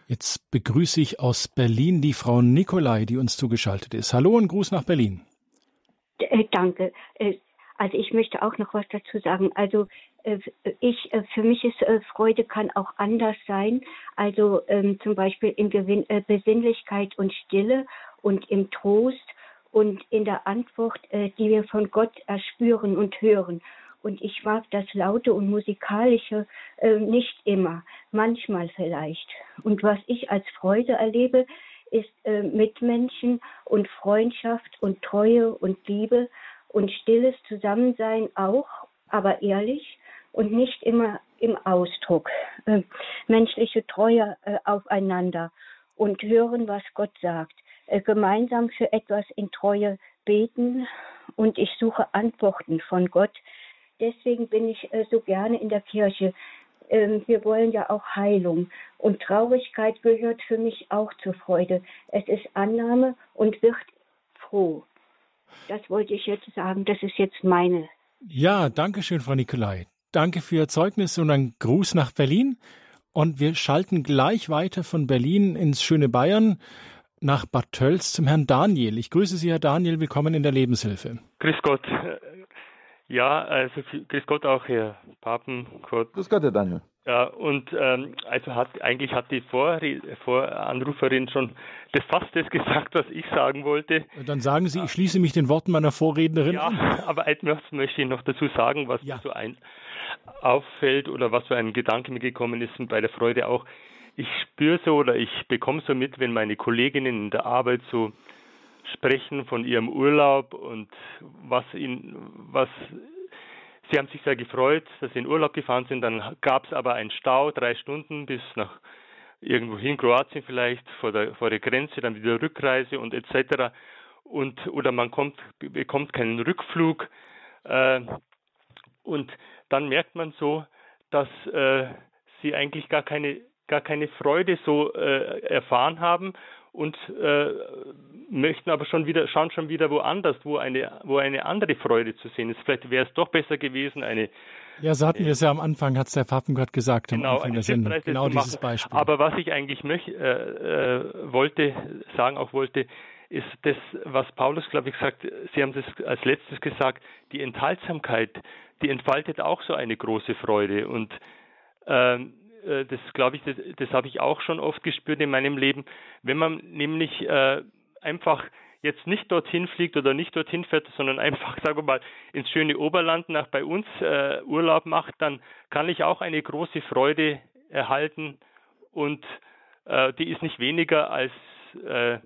A: Jetzt begrüße ich aus Berlin die Frau Nikolai, die uns zugeschaltet ist. Hallo und Gruß nach Berlin.
D: Äh, danke. Äh, also ich möchte auch noch was dazu sagen. Also äh, ich, äh, für mich ist äh, Freude kann auch anders sein. Also ähm, zum Beispiel in Besinnlichkeit und Stille und im Trost und in der Antwort, äh, die wir von Gott erspüren und hören. Und ich mag das Laute und Musikalische äh, nicht immer, manchmal vielleicht. Und was ich als Freude erlebe, ist äh, Mitmenschen und Freundschaft und Treue und Liebe und stilles Zusammensein auch, aber ehrlich und nicht immer im Ausdruck. Äh, menschliche Treue äh, aufeinander und hören, was Gott sagt. Äh, gemeinsam für etwas in Treue beten und ich suche Antworten von Gott. Deswegen bin ich äh, so gerne in der Kirche. Ähm, wir wollen ja auch Heilung und Traurigkeit gehört für mich auch zur Freude. Es ist Annahme und wird froh. Das wollte ich jetzt sagen. Das ist jetzt meine.
A: Ja, danke schön, Frau Nikolai. Danke für Ihr Zeugnis und einen Gruß nach Berlin. Und wir schalten gleich weiter von Berlin ins schöne Bayern nach Bad Tölz zum Herrn Daniel. Ich grüße Sie, Herr Daniel. Willkommen in der Lebenshilfe.
E: Grüß Gott. Ja, also grüß Gott auch, Herr Papenkort.
B: Grüß Gott, Herr Daniel.
E: Ja, und ähm, also hat eigentlich hat die Vor Voranruferin schon das fast das gesagt, was ich sagen wollte.
A: Dann sagen Sie, ich schließe mich den Worten meiner Vorrednerin
E: ja, an. aber etwas möchte ich noch dazu sagen, was ja. so ein auffällt oder was so ein Gedanke mir gekommen ist und bei der Freude auch ich spüre so oder ich bekomme so mit, wenn meine Kolleginnen in der Arbeit so sprechen von ihrem Urlaub und was ihnen, was sie haben sich sehr gefreut, dass sie in Urlaub gefahren sind. Dann gab es aber einen Stau, drei Stunden bis nach irgendwo hin, Kroatien vielleicht, vor der, vor der Grenze, dann wieder Rückreise und etc. Und oder man kommt, bekommt keinen Rückflug äh, und dann merkt man so, dass äh, sie eigentlich gar keine gar keine Freude so äh, erfahren haben und äh, möchten aber schon wieder schauen schon wieder woanders, wo eine wo eine andere Freude zu sehen ist. Vielleicht wäre es doch besser gewesen, eine
A: ja, so hatten wir es ja am Anfang, hat es der Papengott gesagt
E: genau,
A: am Anfang der Sendung.
E: Genau dieses Beispiel. Aber was ich eigentlich möch, äh, äh, wollte, sagen auch wollte, ist das, was Paulus, glaube ich, sagt, Sie haben das als letztes gesagt, die Enthaltsamkeit, die entfaltet auch so eine große Freude. Und ähm, äh, das glaube ich, das, das habe ich auch schon oft gespürt in meinem Leben, wenn man nämlich äh, einfach jetzt nicht dorthin fliegt oder nicht dorthin fährt, sondern einfach, sagen wir mal, ins schöne Oberland nach bei uns äh, Urlaub macht, dann kann ich auch eine große Freude erhalten und äh, die ist nicht weniger als äh,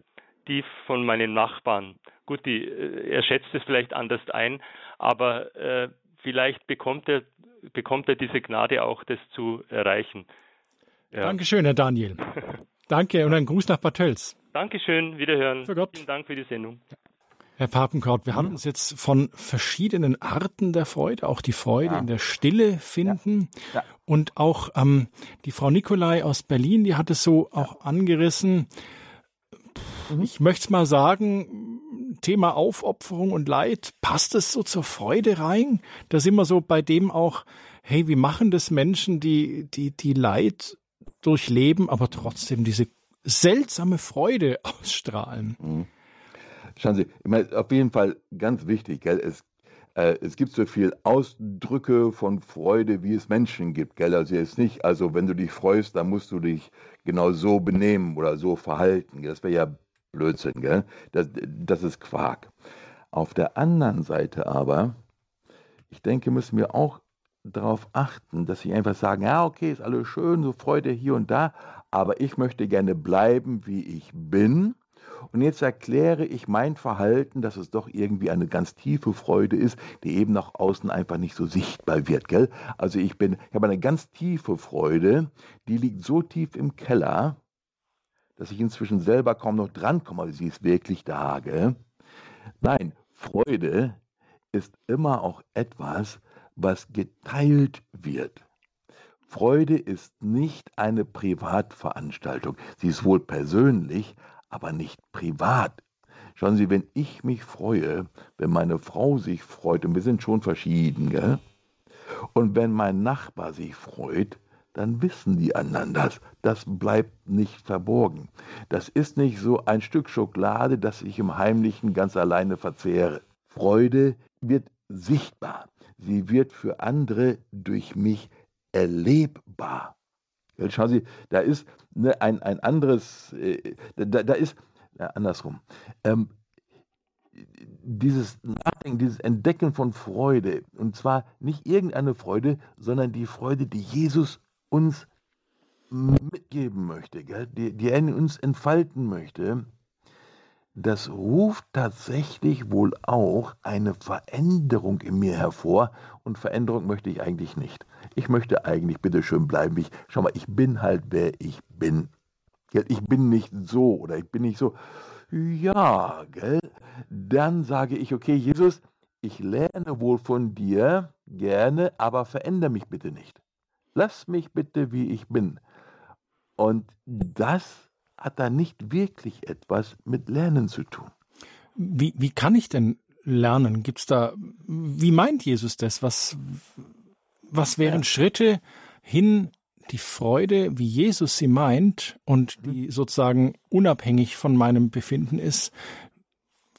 E: die von meinen Nachbarn. Gut, die, äh, er schätzt es vielleicht anders ein, aber äh, vielleicht bekommt er, bekommt er diese Gnade auch, das zu erreichen.
A: Ja. Dankeschön, Herr Daniel. Danke und ein Gruß nach Bad Tölz.
E: Dankeschön, wiederhören.
A: Für Gott.
E: Vielen Dank für die Sendung.
A: Herr Papenkraut, wir mhm. haben uns jetzt von verschiedenen Arten der Freude, auch die Freude ja. in der Stille finden. Ja. Ja. Und auch ähm, die Frau Nikolai aus Berlin, die hat es so auch angerissen. Mhm. Ich möchte es mal sagen, Thema Aufopferung und Leid, passt es so zur Freude rein? Da sind wir so bei dem auch, hey, wie machen das Menschen, die, die, die Leid durchleben, aber trotzdem diese seltsame Freude ausstrahlen?
B: Mhm. Schauen Sie, ich meine, auf jeden Fall ganz wichtig, gell? Es, äh, es gibt so viele Ausdrücke von Freude, wie es Menschen gibt, gell? Also jetzt nicht, also wenn du dich freust, dann musst du dich genau so benehmen oder so verhalten. Das wäre ja Blödsinn, gell? Das, das ist Quark. Auf der anderen Seite aber, ich denke, müssen wir auch darauf achten, dass sie einfach sagen, ja, okay, ist alles schön, so Freude hier und da, aber ich möchte gerne bleiben, wie ich bin. Und jetzt erkläre ich mein Verhalten, dass es doch irgendwie eine ganz tiefe Freude ist, die eben nach außen einfach nicht so sichtbar wird, gell? Also ich bin, ich habe eine ganz tiefe Freude, die liegt so tief im Keller, dass ich inzwischen selber kaum noch drankomme, wie sie ist wirklich da, gell? Nein, Freude ist immer auch etwas, was geteilt wird. Freude ist nicht eine Privatveranstaltung. Sie ist wohl persönlich, aber nicht privat. Schauen Sie, wenn ich mich freue, wenn meine Frau sich freut, und wir sind schon verschieden, gell? und wenn mein Nachbar sich freut, dann wissen die anderen das. Das bleibt nicht verborgen. Das ist nicht so ein Stück Schokolade, das ich im Heimlichen ganz alleine verzehre. Freude wird sichtbar. Sie wird für andere durch mich erlebbar. Schauen Sie, da ist ne, ein, ein anderes, äh, da, da ist, ja, andersrum, ähm, dieses Nachdenken, dieses Entdecken von Freude, und zwar nicht irgendeine Freude, sondern die Freude, die Jesus uns mitgeben möchte, gell? Die, die er in uns entfalten möchte, das ruft tatsächlich wohl auch eine Veränderung in mir hervor. Und Veränderung möchte ich eigentlich nicht. Ich möchte eigentlich bitte schön bleiben. Ich, schau mal, ich bin halt, wer ich bin. Ich bin nicht so oder ich bin nicht so. Ja, gell? Dann sage ich, okay, Jesus, ich lerne wohl von dir gerne, aber verändere mich bitte nicht. Lass mich bitte, wie ich bin. Und das hat da nicht wirklich etwas mit Lernen zu tun.
A: Wie, wie kann ich denn lernen? Gibt's da, wie meint Jesus das? Was, was wären ja. Schritte hin, die Freude, wie Jesus sie meint und mhm. die sozusagen unabhängig von meinem Befinden ist?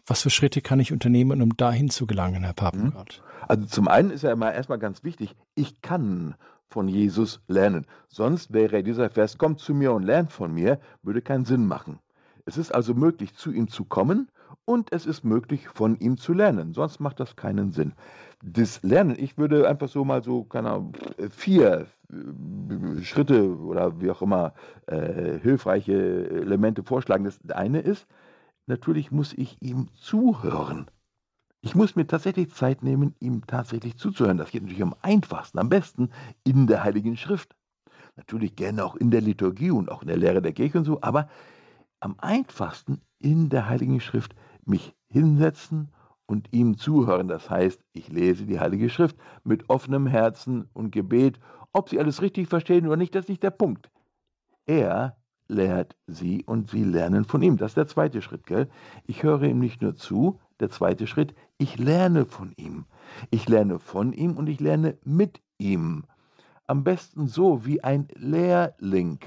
A: Was für Schritte kann ich unternehmen, um dahin zu gelangen, Herr Papengart?
B: Mhm. Also zum einen ist ja immer erstmal ganz wichtig, ich kann von Jesus lernen. Sonst wäre dieser Vers, kommt zu mir und lernt von mir, würde keinen Sinn machen. Es ist also möglich, zu ihm zu kommen und es ist möglich, von ihm zu lernen. Sonst macht das keinen Sinn. Das Lernen, ich würde einfach so mal so, keine Ahnung, vier äh, Schritte oder wie auch immer äh, hilfreiche Elemente vorschlagen. Das eine ist, natürlich muss ich ihm zuhören. Ich muss mir tatsächlich Zeit nehmen, ihm tatsächlich zuzuhören. Das geht natürlich am einfachsten, am besten in der Heiligen Schrift. Natürlich gerne auch in der Liturgie und auch in der Lehre der Kirche und so, aber am einfachsten in der Heiligen Schrift mich hinsetzen und ihm zuhören. Das heißt, ich lese die Heilige Schrift mit offenem Herzen und Gebet. Ob Sie alles richtig verstehen oder nicht, das ist nicht der Punkt. Er lehrt Sie und Sie lernen von ihm. Das ist der zweite Schritt, gell? Ich höre ihm nicht nur zu, der zweite Schritt, ich lerne von ihm. Ich lerne von ihm und ich lerne mit ihm. Am besten so wie ein Lehrling.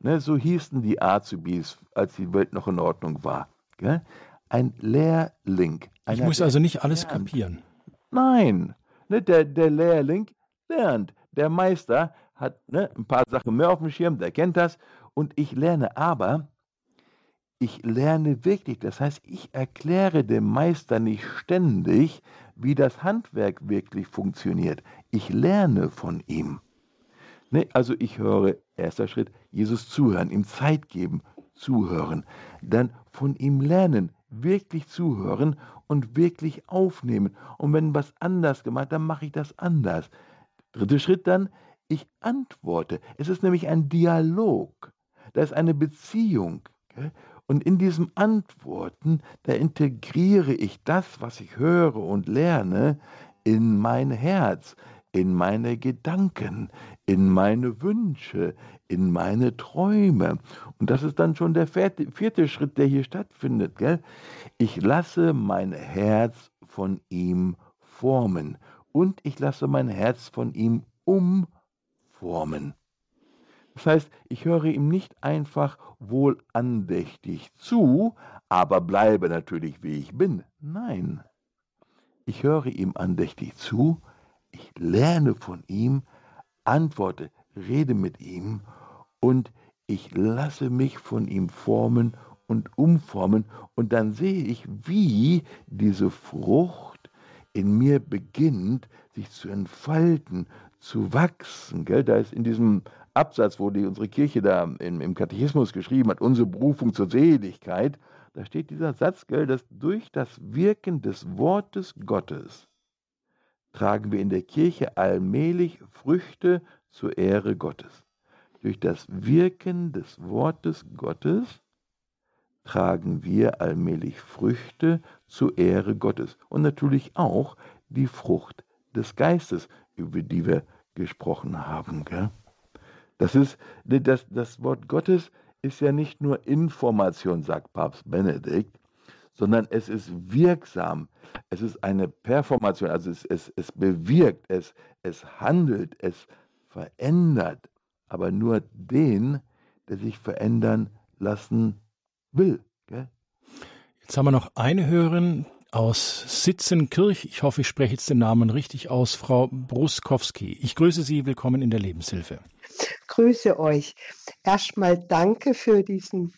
B: Ne, so hießen die Azubis, als die Welt noch in Ordnung war. Gell? Ein Lehrling.
A: Ich muss also nicht alles lernt. kapieren.
B: Nein, ne, der, der Lehrling lernt. Der Meister hat ne, ein paar Sachen mehr auf dem Schirm, der kennt das. Und ich lerne aber, ich lerne wirklich, das heißt, ich erkläre dem Meister nicht ständig, wie das Handwerk wirklich funktioniert. Ich lerne von ihm. Ne, also ich höre, erster Schritt, Jesus zuhören, ihm Zeit geben, zuhören. Dann von ihm lernen, wirklich zuhören und wirklich aufnehmen. Und wenn was anders gemacht, dann mache ich das anders. Dritter Schritt dann, ich antworte. Es ist nämlich ein Dialog. Da ist eine Beziehung. Gell? Und in diesem Antworten, da integriere ich das, was ich höre und lerne, in mein Herz, in meine Gedanken, in meine Wünsche, in meine Träume. Und das ist dann schon der vierte, Schritt, der hier stattfindet. Gell? Ich lasse mein Herz von ihm formen und ich lasse mein Herz von ihm umformen. Das heißt, ich höre ihm nicht einfach wohl andächtig zu, aber bleibe natürlich wie ich bin. Nein, ich höre ihm andächtig zu, ich lerne von ihm, antworte, rede mit ihm und ich lasse mich von ihm formen und umformen und dann sehe ich, wie diese Frucht in mir beginnt, sich zu entfalten, zu wachsen. Gell? Da ist in diesem Absatz, wo die, unsere Kirche da im, im Katechismus geschrieben hat, unsere Berufung zur Seligkeit, da steht dieser Satz, gell, dass durch das Wirken des Wortes Gottes tragen wir in der Kirche allmählich Früchte zur Ehre Gottes. Durch das Wirken des Wortes Gottes tragen wir allmählich Früchte zur Ehre Gottes und natürlich auch die Frucht des Geistes, über die wir gesprochen haben. Gell? Das, ist, das, das Wort Gottes ist ja nicht nur Information, sagt Papst Benedikt, sondern es ist wirksam. Es ist eine Performation, also es, es, es bewirkt, es, es handelt, es verändert, aber nur den, der sich verändern lassen will. Gell?
A: Jetzt haben wir noch eine Hörerin aus Sitzenkirch. Ich hoffe, ich spreche jetzt den Namen richtig aus, Frau Bruskowski. Ich grüße Sie, willkommen in der Lebenshilfe.
F: Grüße euch. Erstmal danke für diesen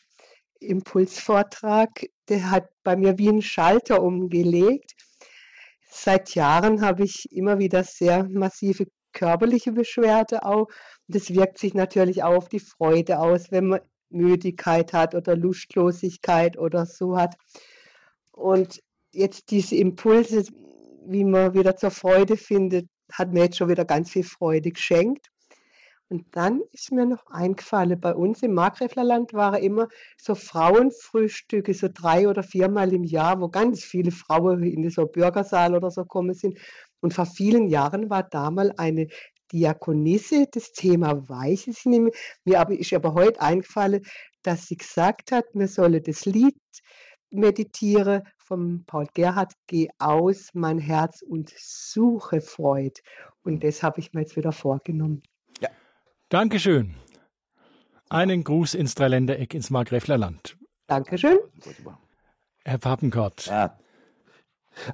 F: Impulsvortrag. Der hat bei mir wie ein Schalter umgelegt. Seit Jahren habe ich immer wieder sehr massive körperliche Beschwerde auch. Das wirkt sich natürlich auch auf die Freude aus, wenn man Müdigkeit hat oder Lustlosigkeit oder so hat. Und jetzt diese Impulse, wie man wieder zur Freude findet, hat mir jetzt schon wieder ganz viel Freude geschenkt. Und dann ist mir noch eingefallen, bei uns im Markgräflerland waren immer so Frauenfrühstücke, so drei oder viermal im Jahr, wo ganz viele Frauen in so Bürgersaal oder so kommen sind. Und vor vielen Jahren war da mal eine Diakonisse, das Thema mehr. Mir aber, ist aber heute eingefallen, dass sie gesagt hat, mir solle das Lied meditieren vom Paul Gerhardt, geh aus, mein Herz und suche Freud. Und das habe ich mir jetzt wieder vorgenommen.
A: Ja. Dankeschön. Einen Gruß ins Dreiländereck ins Markgräfler Land.
F: Dankeschön.
A: Herr Papenkort.
B: Ja.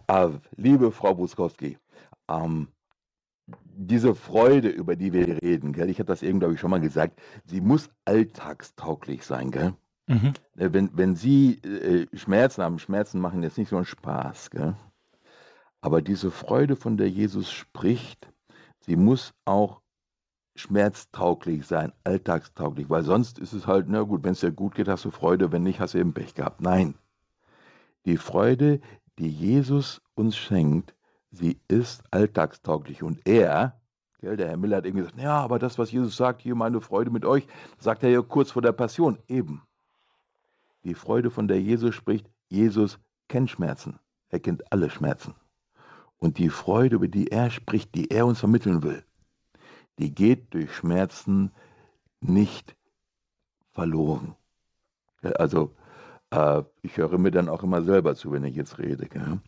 B: Äh, liebe Frau Buskowski, ähm, diese Freude, über die wir reden, gell, ich habe das eben, glaube ich, schon mal gesagt, sie muss alltagstauglich sein, gell? Mhm. Äh, wenn, wenn Sie äh, Schmerzen haben, Schmerzen machen jetzt nicht so einen Spaß, gell? aber diese Freude, von der Jesus spricht, sie muss auch schmerztauglich sein, alltagstauglich, weil sonst ist es halt, na gut, wenn es dir gut geht, hast du Freude, wenn nicht, hast du eben Pech gehabt. Nein, die Freude, die Jesus uns schenkt, sie ist alltagstauglich und er, der Herr Miller hat eben gesagt, ja, aber das, was Jesus sagt, hier meine Freude mit euch, sagt er ja kurz vor der Passion, eben. Die Freude, von der Jesus spricht, Jesus kennt Schmerzen. Er kennt alle Schmerzen. Und die Freude, über die er spricht, die er uns vermitteln will, die geht durch Schmerzen nicht verloren. Also, äh, ich höre mir dann auch immer selber zu, wenn ich jetzt rede. Gell?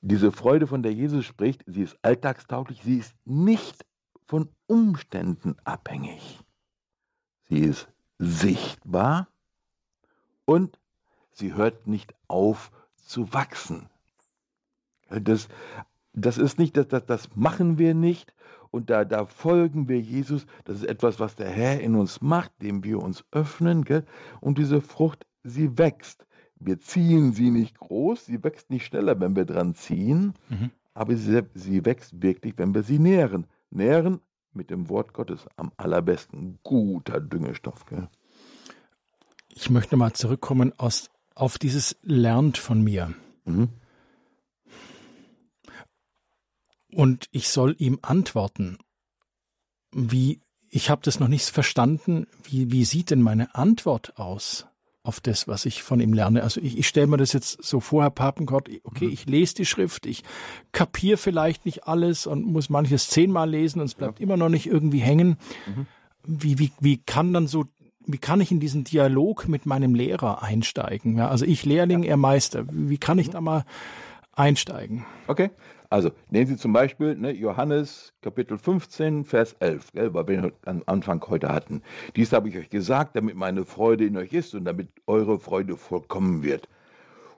B: Diese Freude, von der Jesus spricht, sie ist alltagstauglich, sie ist nicht von Umständen abhängig. Sie ist sichtbar und sie hört nicht auf zu wachsen. Das, das ist nicht, das, das, das machen wir nicht und da, da folgen wir Jesus. Das ist etwas, was der Herr in uns macht, dem wir uns öffnen. Gell? Und diese Frucht sie wächst. Wir ziehen sie nicht groß, sie wächst nicht schneller, wenn wir dran ziehen, mhm. aber sie, sie wächst wirklich, wenn wir sie nähren. Nähren mit dem Wort Gottes am allerbesten. Guter Düngestoff. Gell?
A: Ich möchte mal zurückkommen aus, auf dieses Lernt von mir. Mhm. Und ich soll ihm antworten. Wie, ich habe das noch nicht verstanden. Wie, wie sieht denn meine Antwort aus? auf das, was ich von ihm lerne. Also ich, ich stelle mir das jetzt so vor, Herr Papengott, okay, mhm. ich lese die Schrift, ich kapiere vielleicht nicht alles und muss manches zehnmal lesen und es bleibt ja. immer noch nicht irgendwie hängen. Mhm. Wie, wie, wie kann dann so, wie kann ich in diesen Dialog mit meinem Lehrer einsteigen? Ja, also ich Lehrling, ja. er Meister. Wie kann ich mhm. da mal einsteigen?
B: Okay, also nehmen Sie zum Beispiel ne, Johannes Kapitel 15, Vers 11, gell, weil wir am Anfang heute hatten. Dies habe ich euch gesagt, damit meine Freude in euch ist und damit eure Freude vollkommen wird.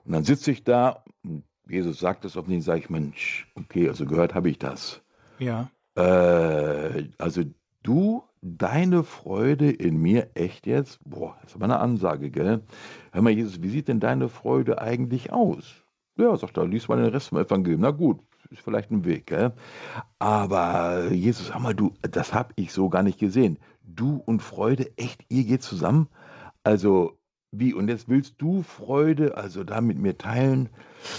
B: Und dann sitze ich da und Jesus sagt das auf den, sage ich, Mensch, okay, also gehört habe ich das.
A: Ja.
B: Äh, also du, deine Freude in mir, echt jetzt? Boah, das ist aber eine Ansage, gell? Hör mal, Jesus, wie sieht denn deine Freude eigentlich aus? Ja, sagt er, liest mal den Rest vom Evangelium. Na gut, ist vielleicht ein Weg, gell? Aber Jesus, sag mal, du, das habe ich so gar nicht gesehen. Du und Freude, echt, ihr geht zusammen? Also, wie, und jetzt willst du Freude, also da mit mir teilen?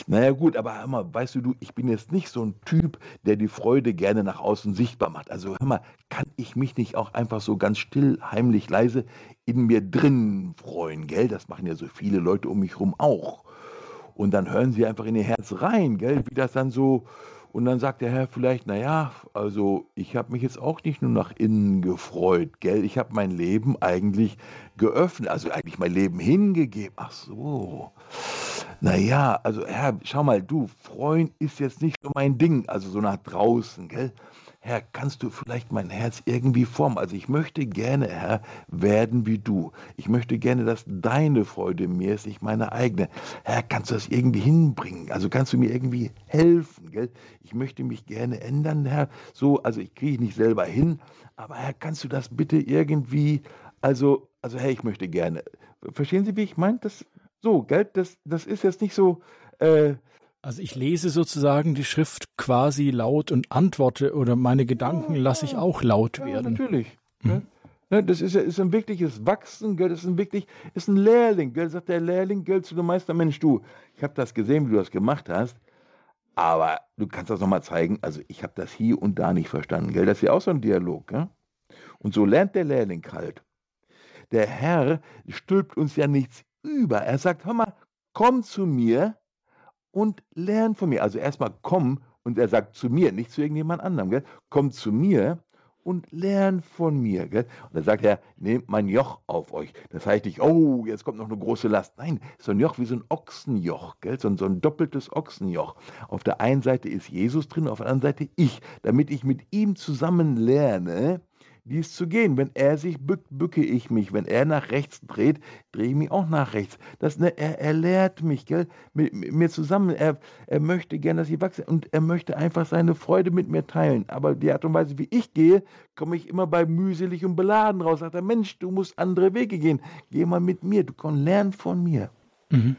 B: Naja, gut, aber hör mal, weißt du, ich bin jetzt nicht so ein Typ, der die Freude gerne nach außen sichtbar macht. Also, hör mal, kann ich mich nicht auch einfach so ganz still, heimlich, leise in mir drin freuen, gell? Das machen ja so viele Leute um mich rum auch. Und dann hören sie einfach in ihr Herz rein, gell, wie das dann so. Und dann sagt der Herr vielleicht, naja, also ich habe mich jetzt auch nicht nur nach innen gefreut, gell, ich habe mein Leben eigentlich geöffnet, also eigentlich mein Leben hingegeben. Ach so. Naja, also Herr, schau mal, du, Freund ist jetzt nicht so mein Ding, also so nach draußen, gell. Herr, kannst du vielleicht mein Herz irgendwie formen? Also ich möchte gerne, Herr, werden wie du. Ich möchte gerne, dass deine Freude mir ist, nicht meine eigene. Herr, kannst du das irgendwie hinbringen? Also kannst du mir irgendwie helfen? Gell? Ich möchte mich gerne ändern, Herr. So, also ich kriege nicht selber hin, aber Herr, kannst du das bitte irgendwie, also, also Herr, ich möchte gerne. Verstehen Sie, wie ich meine? Das so, gell? Das, das ist jetzt nicht so. Äh,
A: also ich lese sozusagen die Schrift quasi laut und antworte oder meine Gedanken lasse ich auch laut werden.
B: Ja, natürlich. Mhm. Ne, das ist, ist ein wirkliches Wachsen, gell? das ist ein wirklich, ist ein Lehrling, gell? sagt der Lehrling, gell, zu dem Meister, Mensch, du, ich habe das gesehen, wie du das gemacht hast, aber du kannst das nochmal zeigen, also ich habe das hier und da nicht verstanden, gell? das ist ja auch so ein Dialog. Gell? Und so lernt der Lehrling halt. Der Herr stülpt uns ja nichts über, er sagt, hör mal, komm zu mir, und lern von mir. Also erstmal komm und er sagt zu mir, nicht zu irgendjemand anderem, gell? komm zu mir und lern von mir. Gell? Und dann sagt er, nehmt mein Joch auf euch. Das heißt nicht, oh, jetzt kommt noch eine große Last. Nein, so ein Joch wie so ein Ochsenjoch, gell? So, ein, so ein doppeltes Ochsenjoch. Auf der einen Seite ist Jesus drin, auf der anderen Seite ich, damit ich mit ihm zusammen lerne, dies zu gehen. Wenn er sich bückt, bücke ich mich. Wenn er nach rechts dreht, drehe ich mich auch nach rechts. Das, ne, er, er lehrt mich, gell, mit, mit mir zusammen. Er, er möchte gerne, dass ich wachse und er möchte einfach seine Freude mit mir teilen. Aber die Art und Weise, wie ich gehe, komme ich immer bei mühselig und beladen raus. Sagt er, Mensch, du musst andere Wege gehen. Geh mal mit mir, du kannst lernen von mir. Mhm.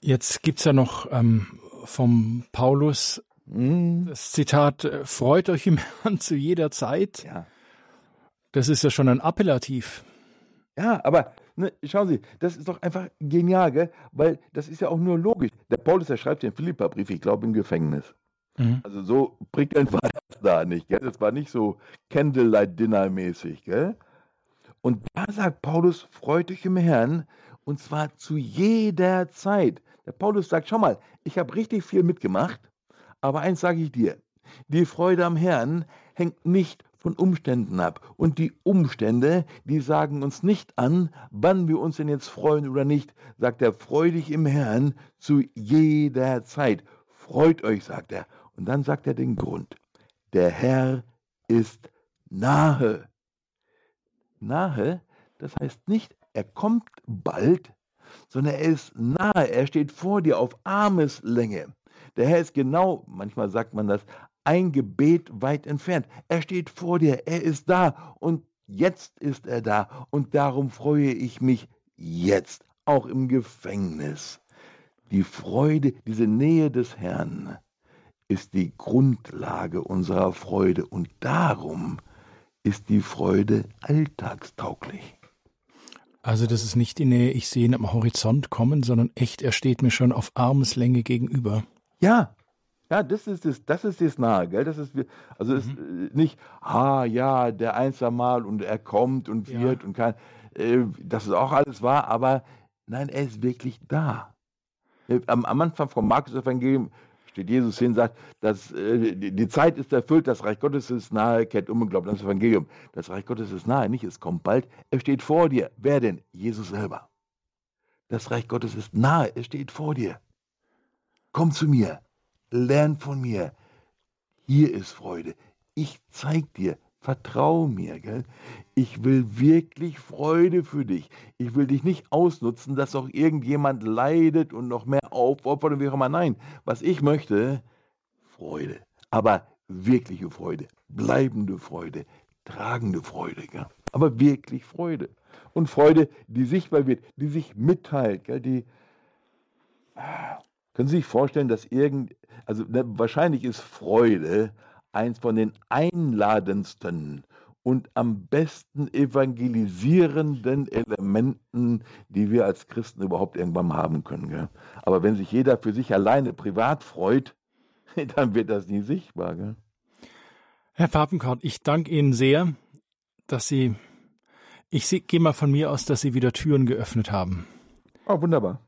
A: Jetzt gibt es ja noch ähm, vom Paulus Mhm. Das Zitat, äh, freut euch im Herrn zu jeder Zeit. Ja. Das ist ja schon ein Appellativ.
B: Ja, aber ne, schauen Sie, das ist doch einfach genial, gell? weil das ist ja auch nur logisch. Der Paulus, der schreibt den Philippa-Brief, ich glaube, im Gefängnis. Mhm. Also so prickelnd war das da nicht. Gell? Das war nicht so Candlelight-Dinner-mäßig. Gell? Und da sagt Paulus, freut euch im Herrn, und zwar zu jeder Zeit. Der Paulus sagt, schau mal, ich habe richtig viel mitgemacht aber eins sage ich dir, die Freude am Herrn hängt nicht von Umständen ab. Und die Umstände, die sagen uns nicht an, wann wir uns denn jetzt freuen oder nicht, sagt er, freu dich im Herrn zu jeder Zeit. Freut euch, sagt er. Und dann sagt er den Grund. Der Herr ist nahe. Nahe, das heißt nicht, er kommt bald, sondern er ist nahe, er steht vor dir auf Armeslänge. Der Herr ist genau, manchmal sagt man das, ein Gebet weit entfernt. Er steht vor dir, er ist da und jetzt ist er da und darum freue ich mich jetzt, auch im Gefängnis. Die Freude, diese Nähe des Herrn ist die Grundlage unserer Freude und darum ist die Freude alltagstauglich.
A: Also das ist nicht die Nähe, ich sehe ihn am Horizont kommen, sondern echt, er steht mir schon auf Armeslänge gegenüber.
B: Ja, ja, das ist das, das ist das nahe, gell? Das ist also mhm. ist äh, nicht, ah ja, der einmal und er kommt und wird ja. und kann. Äh, das ist auch alles wahr, aber nein, er ist wirklich da. Äh, am, am Anfang vom Markus-Evangelium steht Jesus hin und sagt, dass, äh, die, die, Zeit ist erfüllt, das Reich Gottes ist nahe, kehrt um und glaubt an das Evangelium. Das Reich Gottes ist nahe, nicht, es kommt bald. Er steht vor dir. Wer denn? Jesus selber. Das Reich Gottes ist nahe, es steht vor dir. Komm zu mir, lern von mir. Hier ist Freude. Ich zeig dir, Vertrau mir, gell? Ich will wirklich Freude für dich. Ich will dich nicht ausnutzen, dass auch irgendjemand leidet und noch mehr aufopfert und wie auch immer. Nein, was ich möchte, Freude. Aber wirkliche Freude, bleibende Freude, tragende Freude, gell? aber wirklich Freude. Und Freude, die sichtbar wird, die sich mitteilt, gell? die. Können Sie sich vorstellen, dass irgend, also ne, wahrscheinlich ist Freude eins von den einladendsten und am besten evangelisierenden Elementen, die wir als Christen überhaupt irgendwann haben können. Gell? Aber wenn sich jeder für sich alleine privat freut, dann wird das nie sichtbar. Gell?
A: Herr Papenkort, ich danke Ihnen sehr, dass Sie, ich gehe mal von mir aus, dass Sie wieder Türen geöffnet haben.
B: Oh, wunderbar.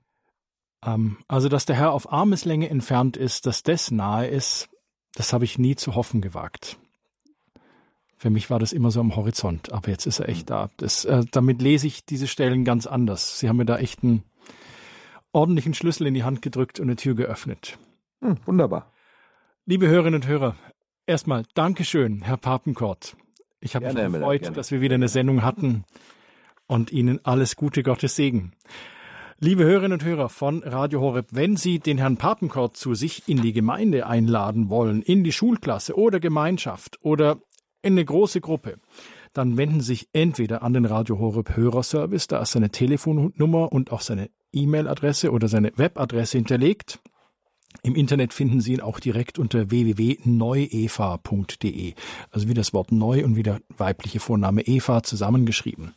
A: Ähm, also, dass der Herr auf Armeslänge entfernt ist, dass das nahe ist, das habe ich nie zu hoffen gewagt. Für mich war das immer so am Horizont, aber jetzt ist er echt da. Das, äh, damit lese ich diese Stellen ganz anders. Sie haben mir da echt einen ordentlichen Schlüssel in die Hand gedrückt und eine Tür geöffnet.
B: Hm, wunderbar.
A: Liebe Hörerinnen und Hörer, erstmal Dankeschön, Herr Papenkort. Ich habe mich gefreut, dass wir wieder eine Sendung hatten und Ihnen alles Gute, Gottes Segen. Liebe Hörerinnen und Hörer von Radio Horeb, wenn Sie den Herrn Papenkort zu sich in die Gemeinde einladen wollen, in die Schulklasse oder Gemeinschaft oder in eine große Gruppe, dann wenden Sie sich entweder an den Radio Horeb Hörerservice, da ist seine Telefonnummer und auch seine E-Mail-Adresse oder seine Webadresse hinterlegt. Im Internet finden Sie ihn auch direkt unter www.neueva.de. Also wie das Wort neu und wie der weibliche Vorname Eva zusammengeschrieben.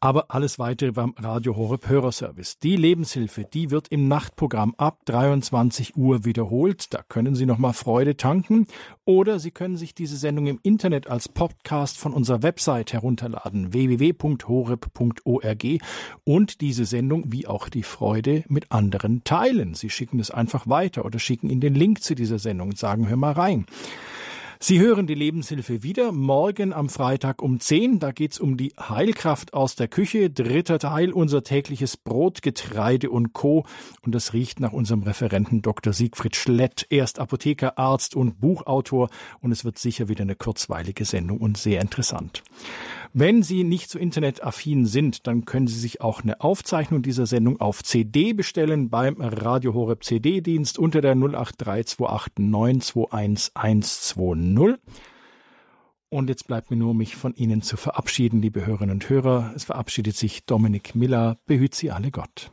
A: Aber alles weitere beim Radio Horeb Hörerservice. Die Lebenshilfe, die wird im Nachtprogramm ab 23 Uhr wiederholt. Da können Sie nochmal Freude tanken. Oder Sie können sich diese Sendung im Internet als Podcast von unserer Website herunterladen. www.horeb.org und diese Sendung wie auch die Freude mit anderen teilen. Sie schicken es einfach weiter oder schicken Ihnen den Link zu dieser Sendung und sagen, hör mal rein. Sie hören die Lebenshilfe wieder morgen am Freitag um 10. Da geht's um die Heilkraft aus der Küche. Dritter Teil, unser tägliches Brot, Getreide und Co. Und das riecht nach unserem Referenten Dr. Siegfried Schlett. Erst Apotheker, Arzt und Buchautor. Und es wird sicher wieder eine kurzweilige Sendung und sehr interessant. Wenn Sie nicht so internetaffin sind, dann können Sie sich auch eine Aufzeichnung dieser Sendung auf CD bestellen beim Radio Horeb CD-Dienst unter der 08328921120. Und jetzt bleibt mir nur, mich von Ihnen zu verabschieden, liebe Hörerinnen und Hörer. Es verabschiedet sich Dominik Miller. Behüt Sie alle Gott.